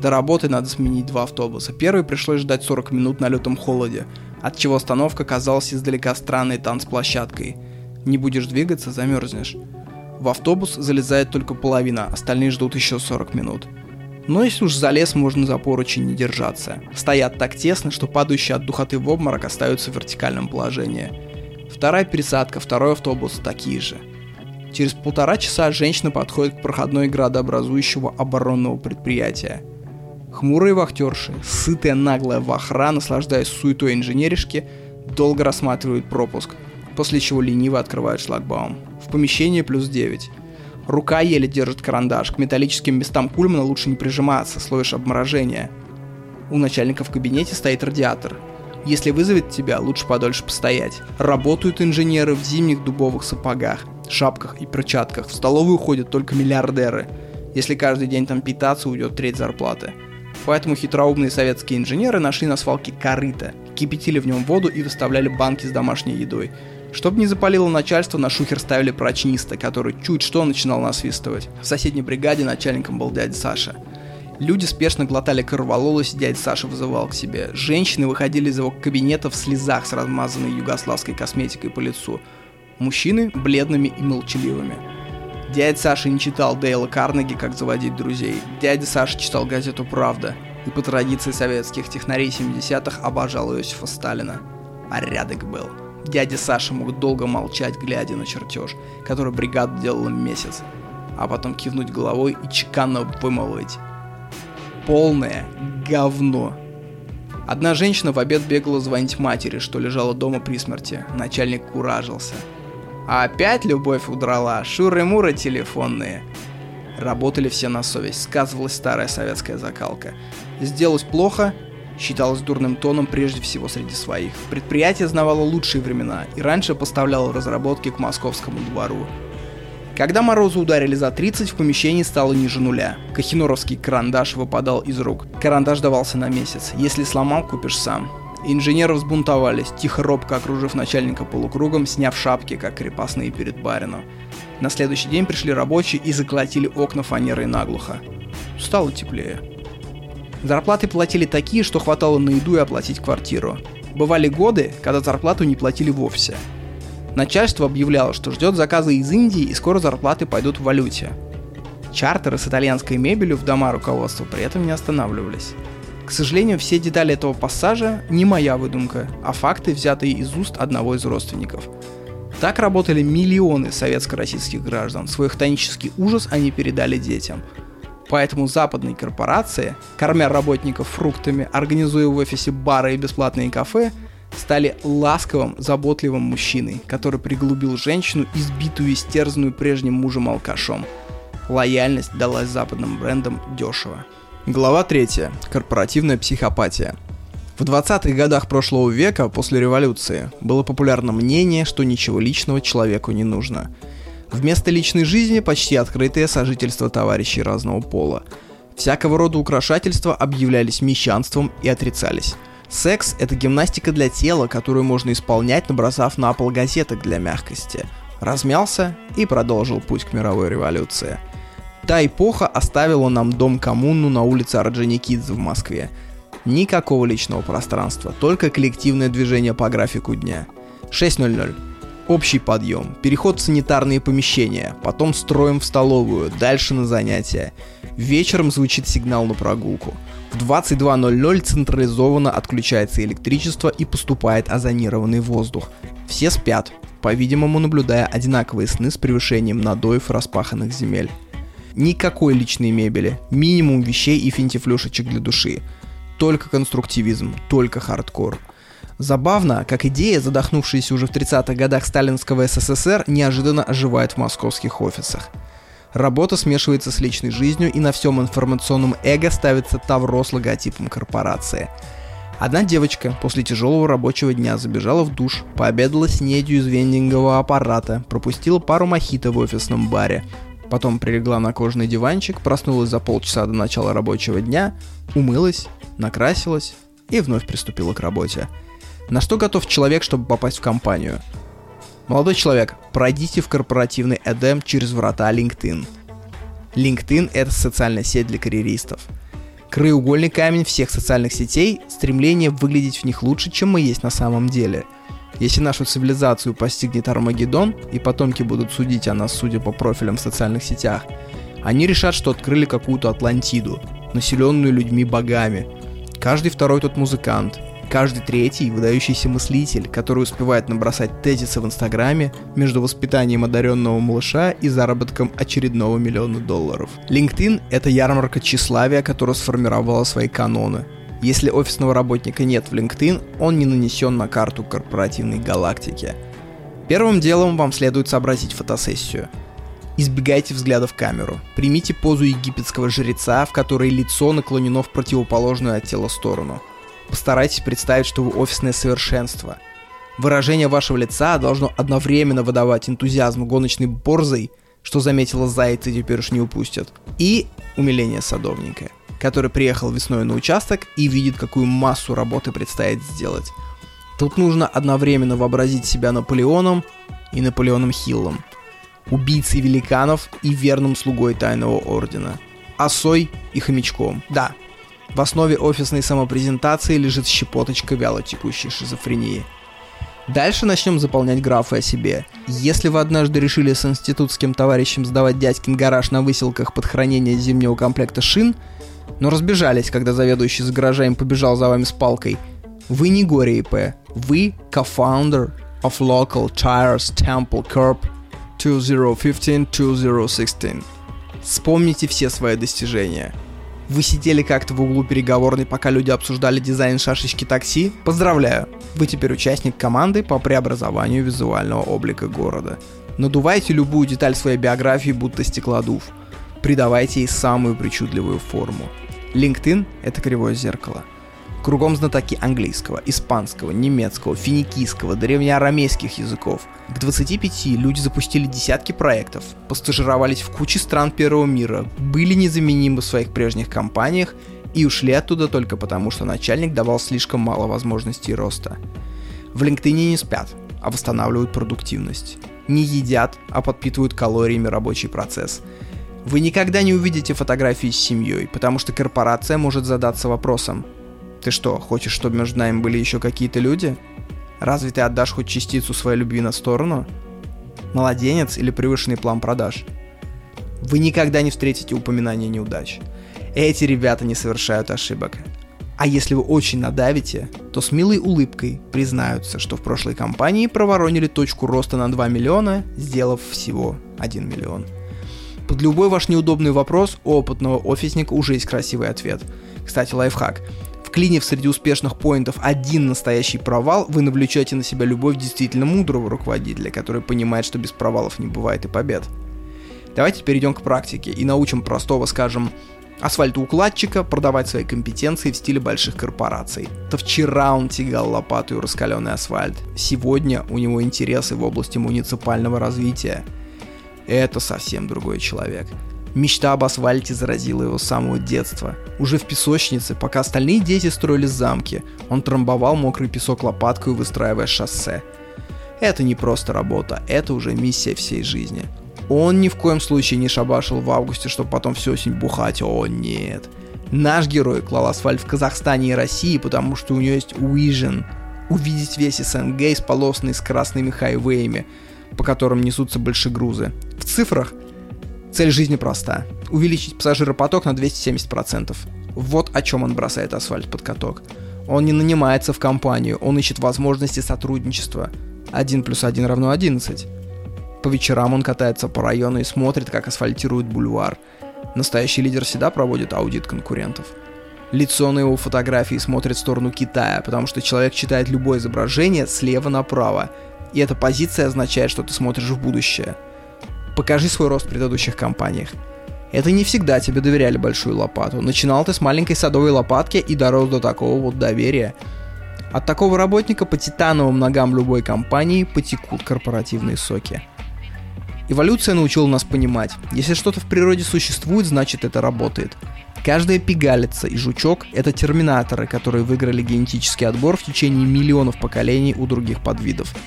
до работы надо сменить два автобуса. Первый пришлось ждать 40 минут на лютом холоде, от чего остановка казалась издалека странной танцплощадкой. Не будешь двигаться, замерзнешь. В автобус залезает только половина, остальные ждут еще 40 минут. Но если уж залез, можно за поручень не держаться. Стоят так тесно, что падающие от духоты в обморок остаются в вертикальном положении. Вторая пересадка, второй автобус такие же. Через полтора часа женщина подходит к проходной градообразующего оборонного предприятия – Хмурые вахтерши, сытая наглая вахра, наслаждаясь суетой инженеришки, долго рассматривают пропуск, после чего лениво открывают шлагбаум. В помещении плюс 9. Рука еле держит карандаш, к металлическим местам Кульмана лучше не прижиматься, словишь обморожения. У начальника в кабинете стоит радиатор. Если вызовет тебя, лучше подольше постоять. Работают инженеры в зимних дубовых сапогах, шапках и перчатках. В столовую ходят только миллиардеры. Если каждый день там питаться, уйдет треть зарплаты. Поэтому хитроумные советские инженеры нашли на свалке корыто, кипятили в нем воду и выставляли банки с домашней едой. Чтобы не запалило начальство, на шухер ставили прочниста, который чуть что начинал насвистывать. В соседней бригаде начальником был дядя Саша. Люди спешно глотали корвалолос, дядя Саша вызывал к себе. Женщины выходили из его кабинета в слезах с размазанной югославской косметикой по лицу. Мужчины бледными и молчаливыми. Дядя Саша не читал Дейла Карнеги «Как заводить друзей». Дядя Саша читал газету «Правда» и по традиции советских технарей 70-х обожал Иосифа Сталина. Порядок был. Дядя Саша мог долго молчать, глядя на чертеж, который бригада делала месяц, а потом кивнуть головой и чеканно вымолвить. Полное говно. Одна женщина в обед бегала звонить матери, что лежала дома при смерти. Начальник куражился – а опять любовь удрала, шуры-муры телефонные. Работали все на совесть, сказывалась старая советская закалка. Сделалось плохо, считалось дурным тоном прежде всего среди своих. Предприятие знавало лучшие времена и раньше поставляло разработки к московскому двору. Когда морозы ударили за 30, в помещении стало ниже нуля. Кахиноровский карандаш выпадал из рук. Карандаш давался на месяц. Если сломал, купишь сам. Инженеры взбунтовались, тихо робко окружив начальника полукругом, сняв шапки, как крепостные перед барином. На следующий день пришли рабочие и заколотили окна фанерой наглухо. Стало теплее. Зарплаты платили такие, что хватало на еду и оплатить квартиру. Бывали годы, когда зарплату не платили вовсе. Начальство объявляло, что ждет заказы из Индии и скоро зарплаты пойдут в валюте. Чартеры с итальянской мебелью в дома руководства при этом не останавливались. К сожалению, все детали этого пассажа не моя выдумка, а факты, взятые из уст одного из родственников. Так работали миллионы советско-российских граждан. Свой хтонический ужас они передали детям – Поэтому западные корпорации, кормя работников фруктами, организуя в офисе бары и бесплатные кафе, стали ласковым, заботливым мужчиной, который приглубил женщину, избитую и стерзанную прежним мужем-алкашом. Лояльность далась западным брендам дешево. Глава 3. Корпоративная психопатия. В 20-х годах прошлого века, после революции, было популярно мнение, что ничего личного человеку не нужно – Вместо личной жизни почти открытое сожительство товарищей разного пола. Всякого рода украшательства объявлялись мещанством и отрицались. Секс – это гимнастика для тела, которую можно исполнять, набросав на пол газеток для мягкости. Размялся и продолжил путь к мировой революции. Та эпоха оставила нам дом-коммуну на улице Орджоникидзе в Москве. Никакого личного пространства, только коллективное движение по графику дня. 6.00. Общий подъем, переход в санитарные помещения, потом строим в столовую, дальше на занятия. Вечером звучит сигнал на прогулку. В 22.00 централизованно отключается электричество и поступает озонированный воздух. Все спят, по-видимому наблюдая одинаковые сны с превышением надоев распаханных земель. Никакой личной мебели, минимум вещей и финтифлюшечек для души. Только конструктивизм, только хардкор – Забавно, как идея, задохнувшаяся уже в 30-х годах сталинского СССР, неожиданно оживает в московских офисах. Работа смешивается с личной жизнью, и на всем информационном эго ставится тавро с логотипом корпорации. Одна девочка после тяжелого рабочего дня забежала в душ, пообедала с недью из вендингового аппарата, пропустила пару мохито в офисном баре, потом прилегла на кожаный диванчик, проснулась за полчаса до начала рабочего дня, умылась, накрасилась и вновь приступила к работе. На что готов человек, чтобы попасть в компанию? Молодой человек, пройдите в корпоративный Эдем через врата LinkedIn. LinkedIn – это социальная сеть для карьеристов. Краеугольный камень всех социальных сетей – стремление выглядеть в них лучше, чем мы есть на самом деле. Если нашу цивилизацию постигнет Армагеддон, и потомки будут судить о нас, судя по профилям в социальных сетях, они решат, что открыли какую-то Атлантиду, населенную людьми-богами. Каждый второй тут музыкант, Каждый третий – выдающийся мыслитель, который успевает набросать тезисы в Инстаграме между воспитанием одаренного малыша и заработком очередного миллиона долларов. LinkedIn – это ярмарка тщеславия, которая сформировала свои каноны. Если офисного работника нет в LinkedIn, он не нанесен на карту корпоративной галактики. Первым делом вам следует сообразить фотосессию. Избегайте взгляда в камеру. Примите позу египетского жреца, в которой лицо наклонено в противоположную от тела сторону – Постарайтесь представить, что вы офисное совершенство. Выражение вашего лица должно одновременно выдавать энтузиазм гоночной борзой, что заметила заяц и теперь уж не упустят, и умиление садовника, который приехал весной на участок и видит, какую массу работы предстоит сделать. Тут нужно одновременно вообразить себя Наполеоном и Наполеоном Хиллом, убийцей великанов и верным слугой Тайного Ордена, осой и хомячком. Да, в основе офисной самопрезентации лежит щепоточка вяло текущей шизофрении. Дальше начнем заполнять графы о себе. Если вы однажды решили с институтским товарищем сдавать дядькин гараж на выселках под хранение зимнего комплекта шин, но разбежались, когда заведующий с гаража побежал за вами с палкой, вы не горе ИП, вы co-founder of local tires Temple Corp 2015-2016. Вспомните все свои достижения – вы сидели как-то в углу переговорной, пока люди обсуждали дизайн шашечки такси? Поздравляю! Вы теперь участник команды по преобразованию визуального облика города. Надувайте любую деталь своей биографии, будто стеклодув. Придавайте ей самую причудливую форму. LinkedIn — это кривое зеркало — Кругом знатоки английского, испанского, немецкого, финикийского, древнеарамейских языков. К 25 люди запустили десятки проектов, постажировались в куче стран первого мира, были незаменимы в своих прежних компаниях и ушли оттуда только потому, что начальник давал слишком мало возможностей роста. В LinkedIn не спят, а восстанавливают продуктивность. Не едят, а подпитывают калориями рабочий процесс. Вы никогда не увидите фотографии с семьей, потому что корпорация может задаться вопросом. Ты что, хочешь, чтобы между нами были еще какие-то люди? Разве ты отдашь хоть частицу своей любви на сторону? Младенец или превышенный план продаж? Вы никогда не встретите упоминания неудач. Эти ребята не совершают ошибок. А если вы очень надавите, то с милой улыбкой признаются, что в прошлой кампании проворонили точку роста на 2 миллиона, сделав всего 1 миллион. Под любой ваш неудобный вопрос у опытного офисника уже есть красивый ответ. Кстати, лайфхак. Вклинив среди успешных поинтов один настоящий провал, вы навлечете на себя любовь действительно мудрого руководителя, который понимает, что без провалов не бывает и побед. Давайте перейдем к практике и научим простого, скажем, асфальтоукладчика продавать свои компетенции в стиле больших корпораций. То вчера он тягал лопату и раскаленный асфальт. Сегодня у него интересы в области муниципального развития – это совсем другой человек. Мечта об асфальте заразила его с самого детства. Уже в песочнице, пока остальные дети строили замки, он трамбовал мокрый песок лопаткой, выстраивая шоссе. Это не просто работа, это уже миссия всей жизни. Он ни в коем случае не шабашил в августе, чтобы потом всю осень бухать. О, нет. Наш герой клал асфальт в Казахстане и России, потому что у него есть vision. Увидеть весь СНГ, сполосанный с красными хайвеями – по которым несутся большегрузы. В цифрах цель жизни проста. Увеличить пассажиропоток на 270%. Вот о чем он бросает асфальт под каток. Он не нанимается в компанию, он ищет возможности сотрудничества. 1 плюс 1 равно 11. По вечерам он катается по району и смотрит, как асфальтируют бульвар. Настоящий лидер всегда проводит аудит конкурентов. Лицо на его фотографии смотрит в сторону Китая, потому что человек читает любое изображение слева направо и эта позиция означает, что ты смотришь в будущее. Покажи свой рост в предыдущих компаниях. Это не всегда тебе доверяли большую лопату. Начинал ты с маленькой садовой лопатки и дорос до такого вот доверия. От такого работника по титановым ногам любой компании потекут корпоративные соки. Эволюция научила нас понимать, если что-то в природе существует, значит это работает. Каждая пигалица и жучок – это терминаторы, которые выиграли генетический отбор в течение миллионов поколений у других подвидов –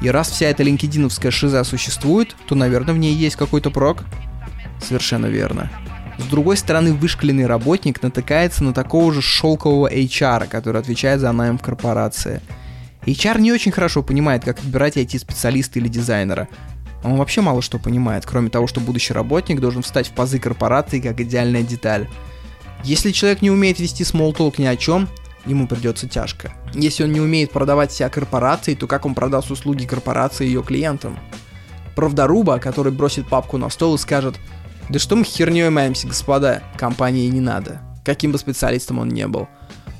и раз вся эта линкединовская шиза существует, то, наверное, в ней есть какой-то прок. Совершенно верно. С другой стороны, вышкаленный работник натыкается на такого же шелкового HR, который отвечает за найм в корпорации. HR не очень хорошо понимает, как отбирать IT-специалиста или дизайнера. Он вообще мало что понимает, кроме того, что будущий работник должен встать в пазы корпорации как идеальная деталь. Если человек не умеет вести small talk ни о чем, ему придется тяжко. Если он не умеет продавать себя корпорации, то как он продаст услуги корпорации ее клиентам? Правдоруба, который бросит папку на стол и скажет «Да что мы херней маемся, господа, компании не надо», каким бы специалистом он не был.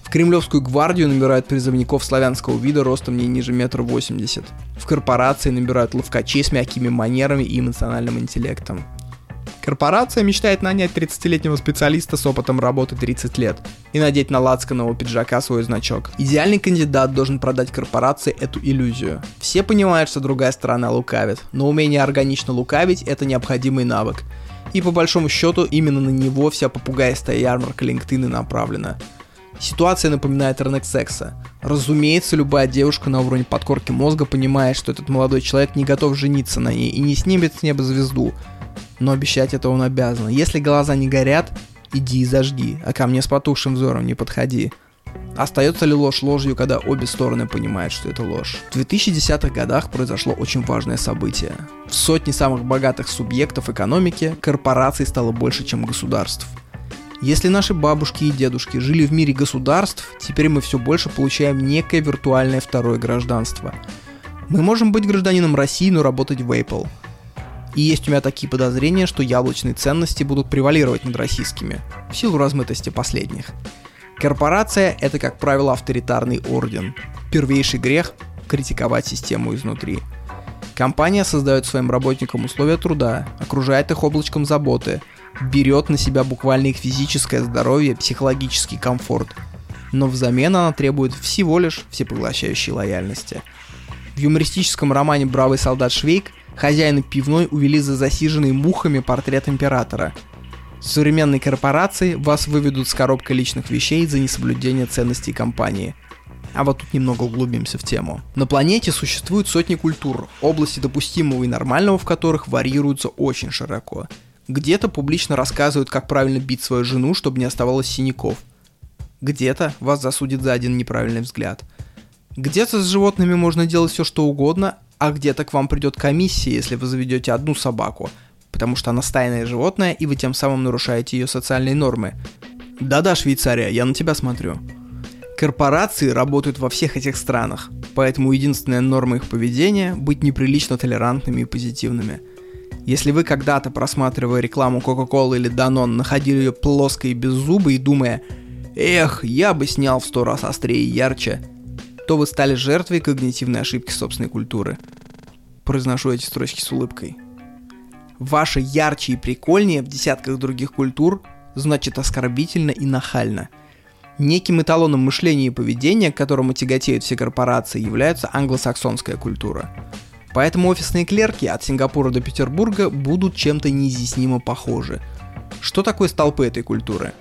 В Кремлевскую гвардию набирают призывников славянского вида ростом не ниже метра восемьдесят. В корпорации набирают ловкачей с мягкими манерами и эмоциональным интеллектом. Корпорация мечтает нанять 30-летнего специалиста с опытом работы 30 лет и надеть на лацканого пиджака свой значок. Идеальный кандидат должен продать корпорации эту иллюзию. Все понимают, что другая сторона лукавит, но умение органично лукавить – это необходимый навык. И по большому счету именно на него вся попугайстая ярмарка LinkedIn направлена. Ситуация напоминает рынок секса. Разумеется, любая девушка на уровне подкорки мозга понимает, что этот молодой человек не готов жениться на ней и не снимет с неба звезду, но обещать это он обязан. Если глаза не горят, иди и зажги, а ко мне с потухшим взором не подходи. Остается ли ложь ложью, когда обе стороны понимают, что это ложь? В 2010-х годах произошло очень важное событие. В сотне самых богатых субъектов экономики корпораций стало больше, чем государств. Если наши бабушки и дедушки жили в мире государств, теперь мы все больше получаем некое виртуальное второе гражданство. Мы можем быть гражданином России, но работать в Apple – и есть у меня такие подозрения, что яблочные ценности будут превалировать над российскими, в силу размытости последних. Корпорация – это, как правило, авторитарный орден. Первейший грех – критиковать систему изнутри. Компания создает своим работникам условия труда, окружает их облачком заботы, берет на себя буквально их физическое здоровье, психологический комфорт. Но взамен она требует всего лишь всепоглощающей лояльности. В юмористическом романе «Бравый солдат Швейк» хозяина пивной увели за засиженный мухами портрет императора. С современной корпорации вас выведут с коробкой личных вещей за несоблюдение ценностей компании. А вот тут немного углубимся в тему. На планете существуют сотни культур, области допустимого и нормального в которых варьируются очень широко. Где-то публично рассказывают, как правильно бить свою жену, чтобы не оставалось синяков. Где-то вас засудят за один неправильный взгляд. Где-то с животными можно делать все, что угодно, а где-то к вам придет комиссия, если вы заведете одну собаку, потому что она стайное животное, и вы тем самым нарушаете ее социальные нормы. Да-да, Швейцария, я на тебя смотрю. Корпорации работают во всех этих странах, поэтому единственная норма их поведения – быть неприлично толерантными и позитивными. Если вы когда-то, просматривая рекламу Coca-Cola или Danone, находили ее плоской и беззубой и думая «Эх, я бы снял в сто раз острее и ярче», то вы стали жертвой когнитивной ошибки собственной культуры. Произношу эти строчки с улыбкой. Ваше ярче и прикольнее в десятках других культур значит оскорбительно и нахально – Неким эталоном мышления и поведения, к которому тяготеют все корпорации, является англосаксонская культура. Поэтому офисные клерки от Сингапура до Петербурга будут чем-то неизъяснимо похожи. Что такое столпы этой культуры?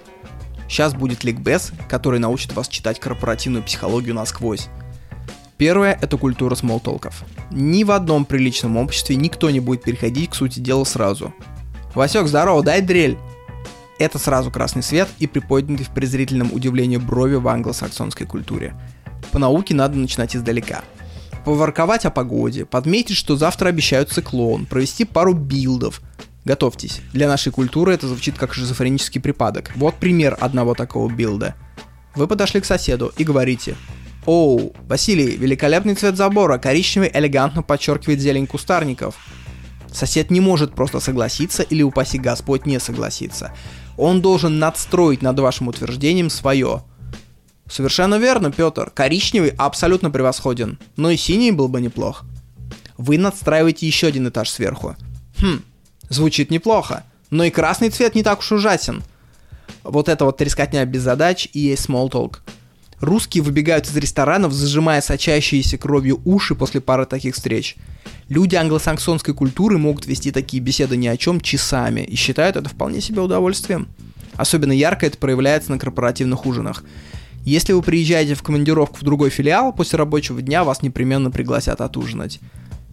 Сейчас будет ликбез, который научит вас читать корпоративную психологию насквозь. Первое – это культура смолтолков. Ни в одном приличном обществе никто не будет переходить к сути дела сразу. «Васек, здорово, дай дрель!» Это сразу красный свет и приподнятый в презрительном удивлении брови в англосаксонской культуре. По науке надо начинать издалека. Поворковать о погоде, подметить, что завтра обещают циклон, провести пару билдов. Готовьтесь, для нашей культуры это звучит как шизофренический припадок. Вот пример одного такого билда. Вы подошли к соседу и говорите «Оу, Василий, великолепный цвет забора, коричневый элегантно подчеркивает зелень кустарников». Сосед не может просто согласиться или, упаси Господь, не согласиться. Он должен надстроить над вашим утверждением свое. Совершенно верно, Петр. Коричневый абсолютно превосходен. Но и синий был бы неплох. Вы надстраиваете еще один этаж сверху. Хм, звучит неплохо. Но и красный цвет не так уж ужасен. Вот это вот трескотня без задач и есть small talk. Русские выбегают из ресторанов, зажимая сочащиеся кровью уши после пары таких встреч. Люди англосаксонской культуры могут вести такие беседы ни о чем часами и считают это вполне себе удовольствием. Особенно ярко это проявляется на корпоративных ужинах. Если вы приезжаете в командировку в другой филиал, после рабочего дня вас непременно пригласят отужинать.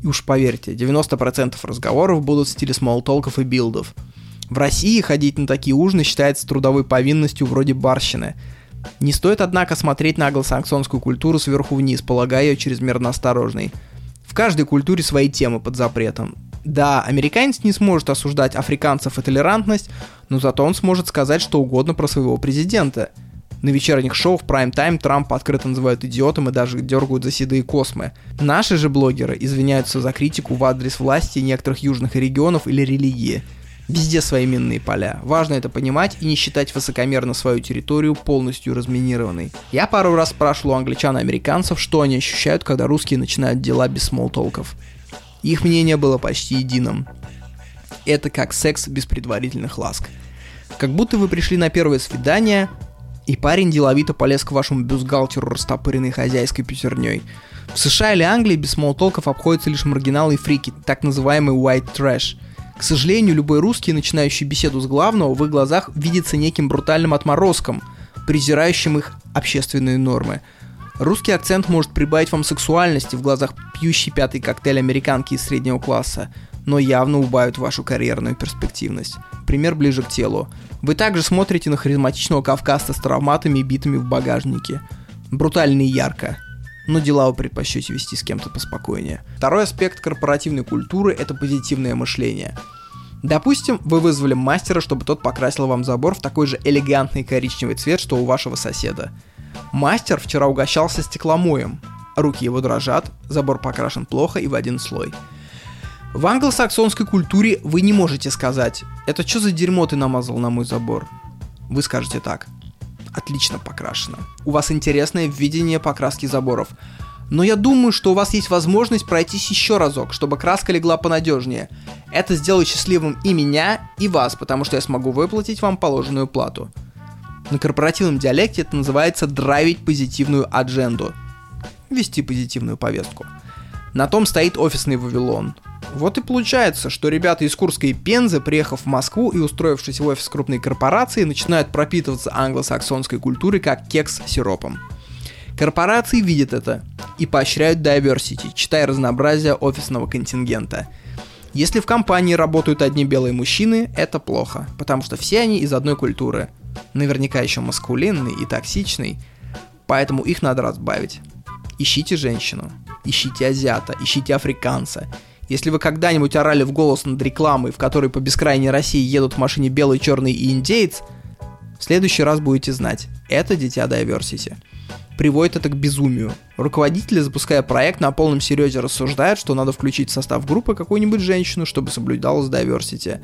И уж поверьте, 90% разговоров будут в стиле смолтолков и билдов. В России ходить на такие ужины считается трудовой повинностью вроде барщины – не стоит, однако, смотреть на англосаксонскую культуру сверху вниз, полагая ее чрезмерно осторожной. В каждой культуре свои темы под запретом. Да, американец не сможет осуждать африканцев и толерантность, но зато он сможет сказать что угодно про своего президента. На вечерних шоу в прайм-тайм Трампа открыто называют идиотом и даже дергают за седые космы. Наши же блогеры извиняются за критику в адрес власти некоторых южных регионов или религии – Везде свои минные поля. Важно это понимать и не считать высокомерно свою территорию полностью разминированной. Я пару раз спрашивал у англичан и американцев, что они ощущают, когда русские начинают дела без смолтолков. Их мнение было почти единым. Это как секс без предварительных ласк. Как будто вы пришли на первое свидание, и парень деловито полез к вашему бюстгальтеру, растопыренной хозяйской пятерней. В США или Англии без смолтолков обходятся лишь маргиналы и фрики, так называемый white trash – к сожалению, любой русский, начинающий беседу с главного, в их глазах видится неким брутальным отморозком, презирающим их общественные нормы. Русский акцент может прибавить вам сексуальности в глазах пьющей пятый коктейль американки из среднего класса, но явно убавит вашу карьерную перспективность. Пример ближе к телу. Вы также смотрите на харизматичного кавказца с травматами и битами в багажнике. Брутально и ярко. Но дела вы предпочтете вести с кем-то поспокойнее. Второй аспект корпоративной культуры – это позитивное мышление – Допустим, вы вызвали мастера, чтобы тот покрасил вам забор в такой же элегантный коричневый цвет, что у вашего соседа. Мастер вчера угощался стекломоем. Руки его дрожат, забор покрашен плохо и в один слой. В англосаксонской культуре вы не можете сказать «Это что за дерьмо ты намазал на мой забор?» Вы скажете так «Отлично покрашено». У вас интересное видение покраски заборов – но я думаю, что у вас есть возможность пройтись еще разок, чтобы краска легла понадежнее. Это сделает счастливым и меня, и вас, потому что я смогу выплатить вам положенную плату. На корпоративном диалекте это называется драйвить позитивную адженду. Вести позитивную повестку. На том стоит офисный Вавилон. Вот и получается, что ребята из Курска и Пензы, приехав в Москву и устроившись в офис крупной корпорации, начинают пропитываться англосаксонской культурой как кекс сиропом. Корпорации видят это и поощряют diversity, читая разнообразие офисного контингента. Если в компании работают одни белые мужчины, это плохо, потому что все они из одной культуры. Наверняка еще маскулинный и токсичный, поэтому их надо разбавить. Ищите женщину, ищите азиата, ищите африканца. Если вы когда-нибудь орали в голос над рекламой, в которой по бескрайней России едут в машине белый, черный и индеец, в следующий раз будете знать, это дитя diversity приводит это к безумию. Руководители, запуская проект, на полном серьезе рассуждают, что надо включить в состав группы какую-нибудь женщину, чтобы соблюдалось diversity.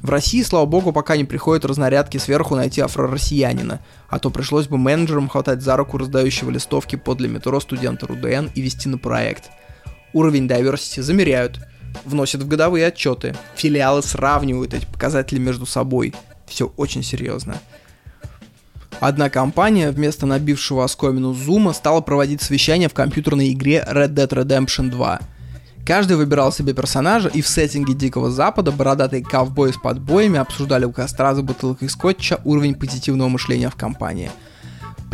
В России, слава богу, пока не приходят разнарядки сверху найти афро-россиянина, а то пришлось бы менеджерам хватать за руку раздающего листовки подле метро студента РУДН и вести на проект. Уровень diversity замеряют, вносят в годовые отчеты, филиалы сравнивают эти показатели между собой. Все очень серьезно. Одна компания вместо набившего оскомину Zoom стала проводить совещание в компьютерной игре Red Dead Redemption 2. Каждый выбирал себе персонажа, и в сеттинге Дикого Запада бородатые ковбои с подбоями обсуждали у костра за бутылкой скотча уровень позитивного мышления в компании.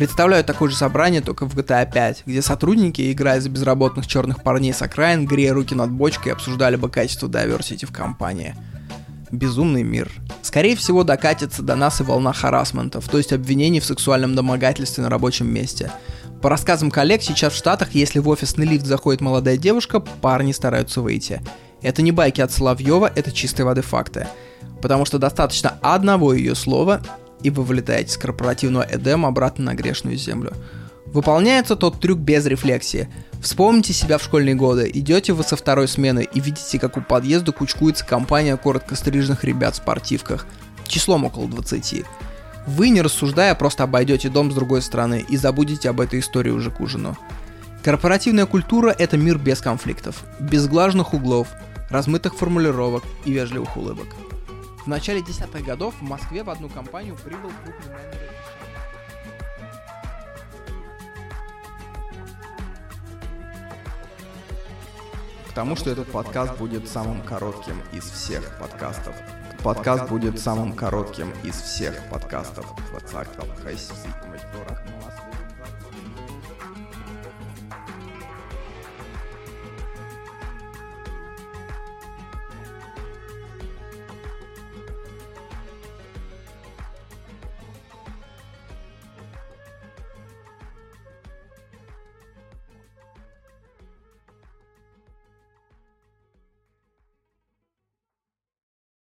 Представляю такое же собрание только в GTA 5, где сотрудники, играя за безработных черных парней с окраин, грея руки над бочкой, обсуждали бы качество diversity в компании – безумный мир. Скорее всего, докатится до нас и волна харасментов, то есть обвинений в сексуальном домогательстве на рабочем месте. По рассказам коллег, сейчас в Штатах, если в офисный лифт заходит молодая девушка, парни стараются выйти. Это не байки от Соловьева, это чистой воды факты. Потому что достаточно одного ее слова, и вы вылетаете с корпоративного Эдема обратно на грешную землю. Выполняется тот трюк без рефлексии. Вспомните себя в школьные годы. Идете вы со второй смены и видите, как у подъезда кучкуется компания коротко стриженных ребят в спортивках. Числом около 20. Вы, не рассуждая, просто обойдете дом с другой стороны и забудете об этой истории уже к ужину. Корпоративная культура – это мир без конфликтов, без глажных углов, размытых формулировок и вежливых улыбок. Начале десятых годов в Москве в одну компанию прибыл крупный менеджер к тому, что этот подкаст будет самым коротким из всех подкастов. Подкаст будет самым коротким из всех подкастов.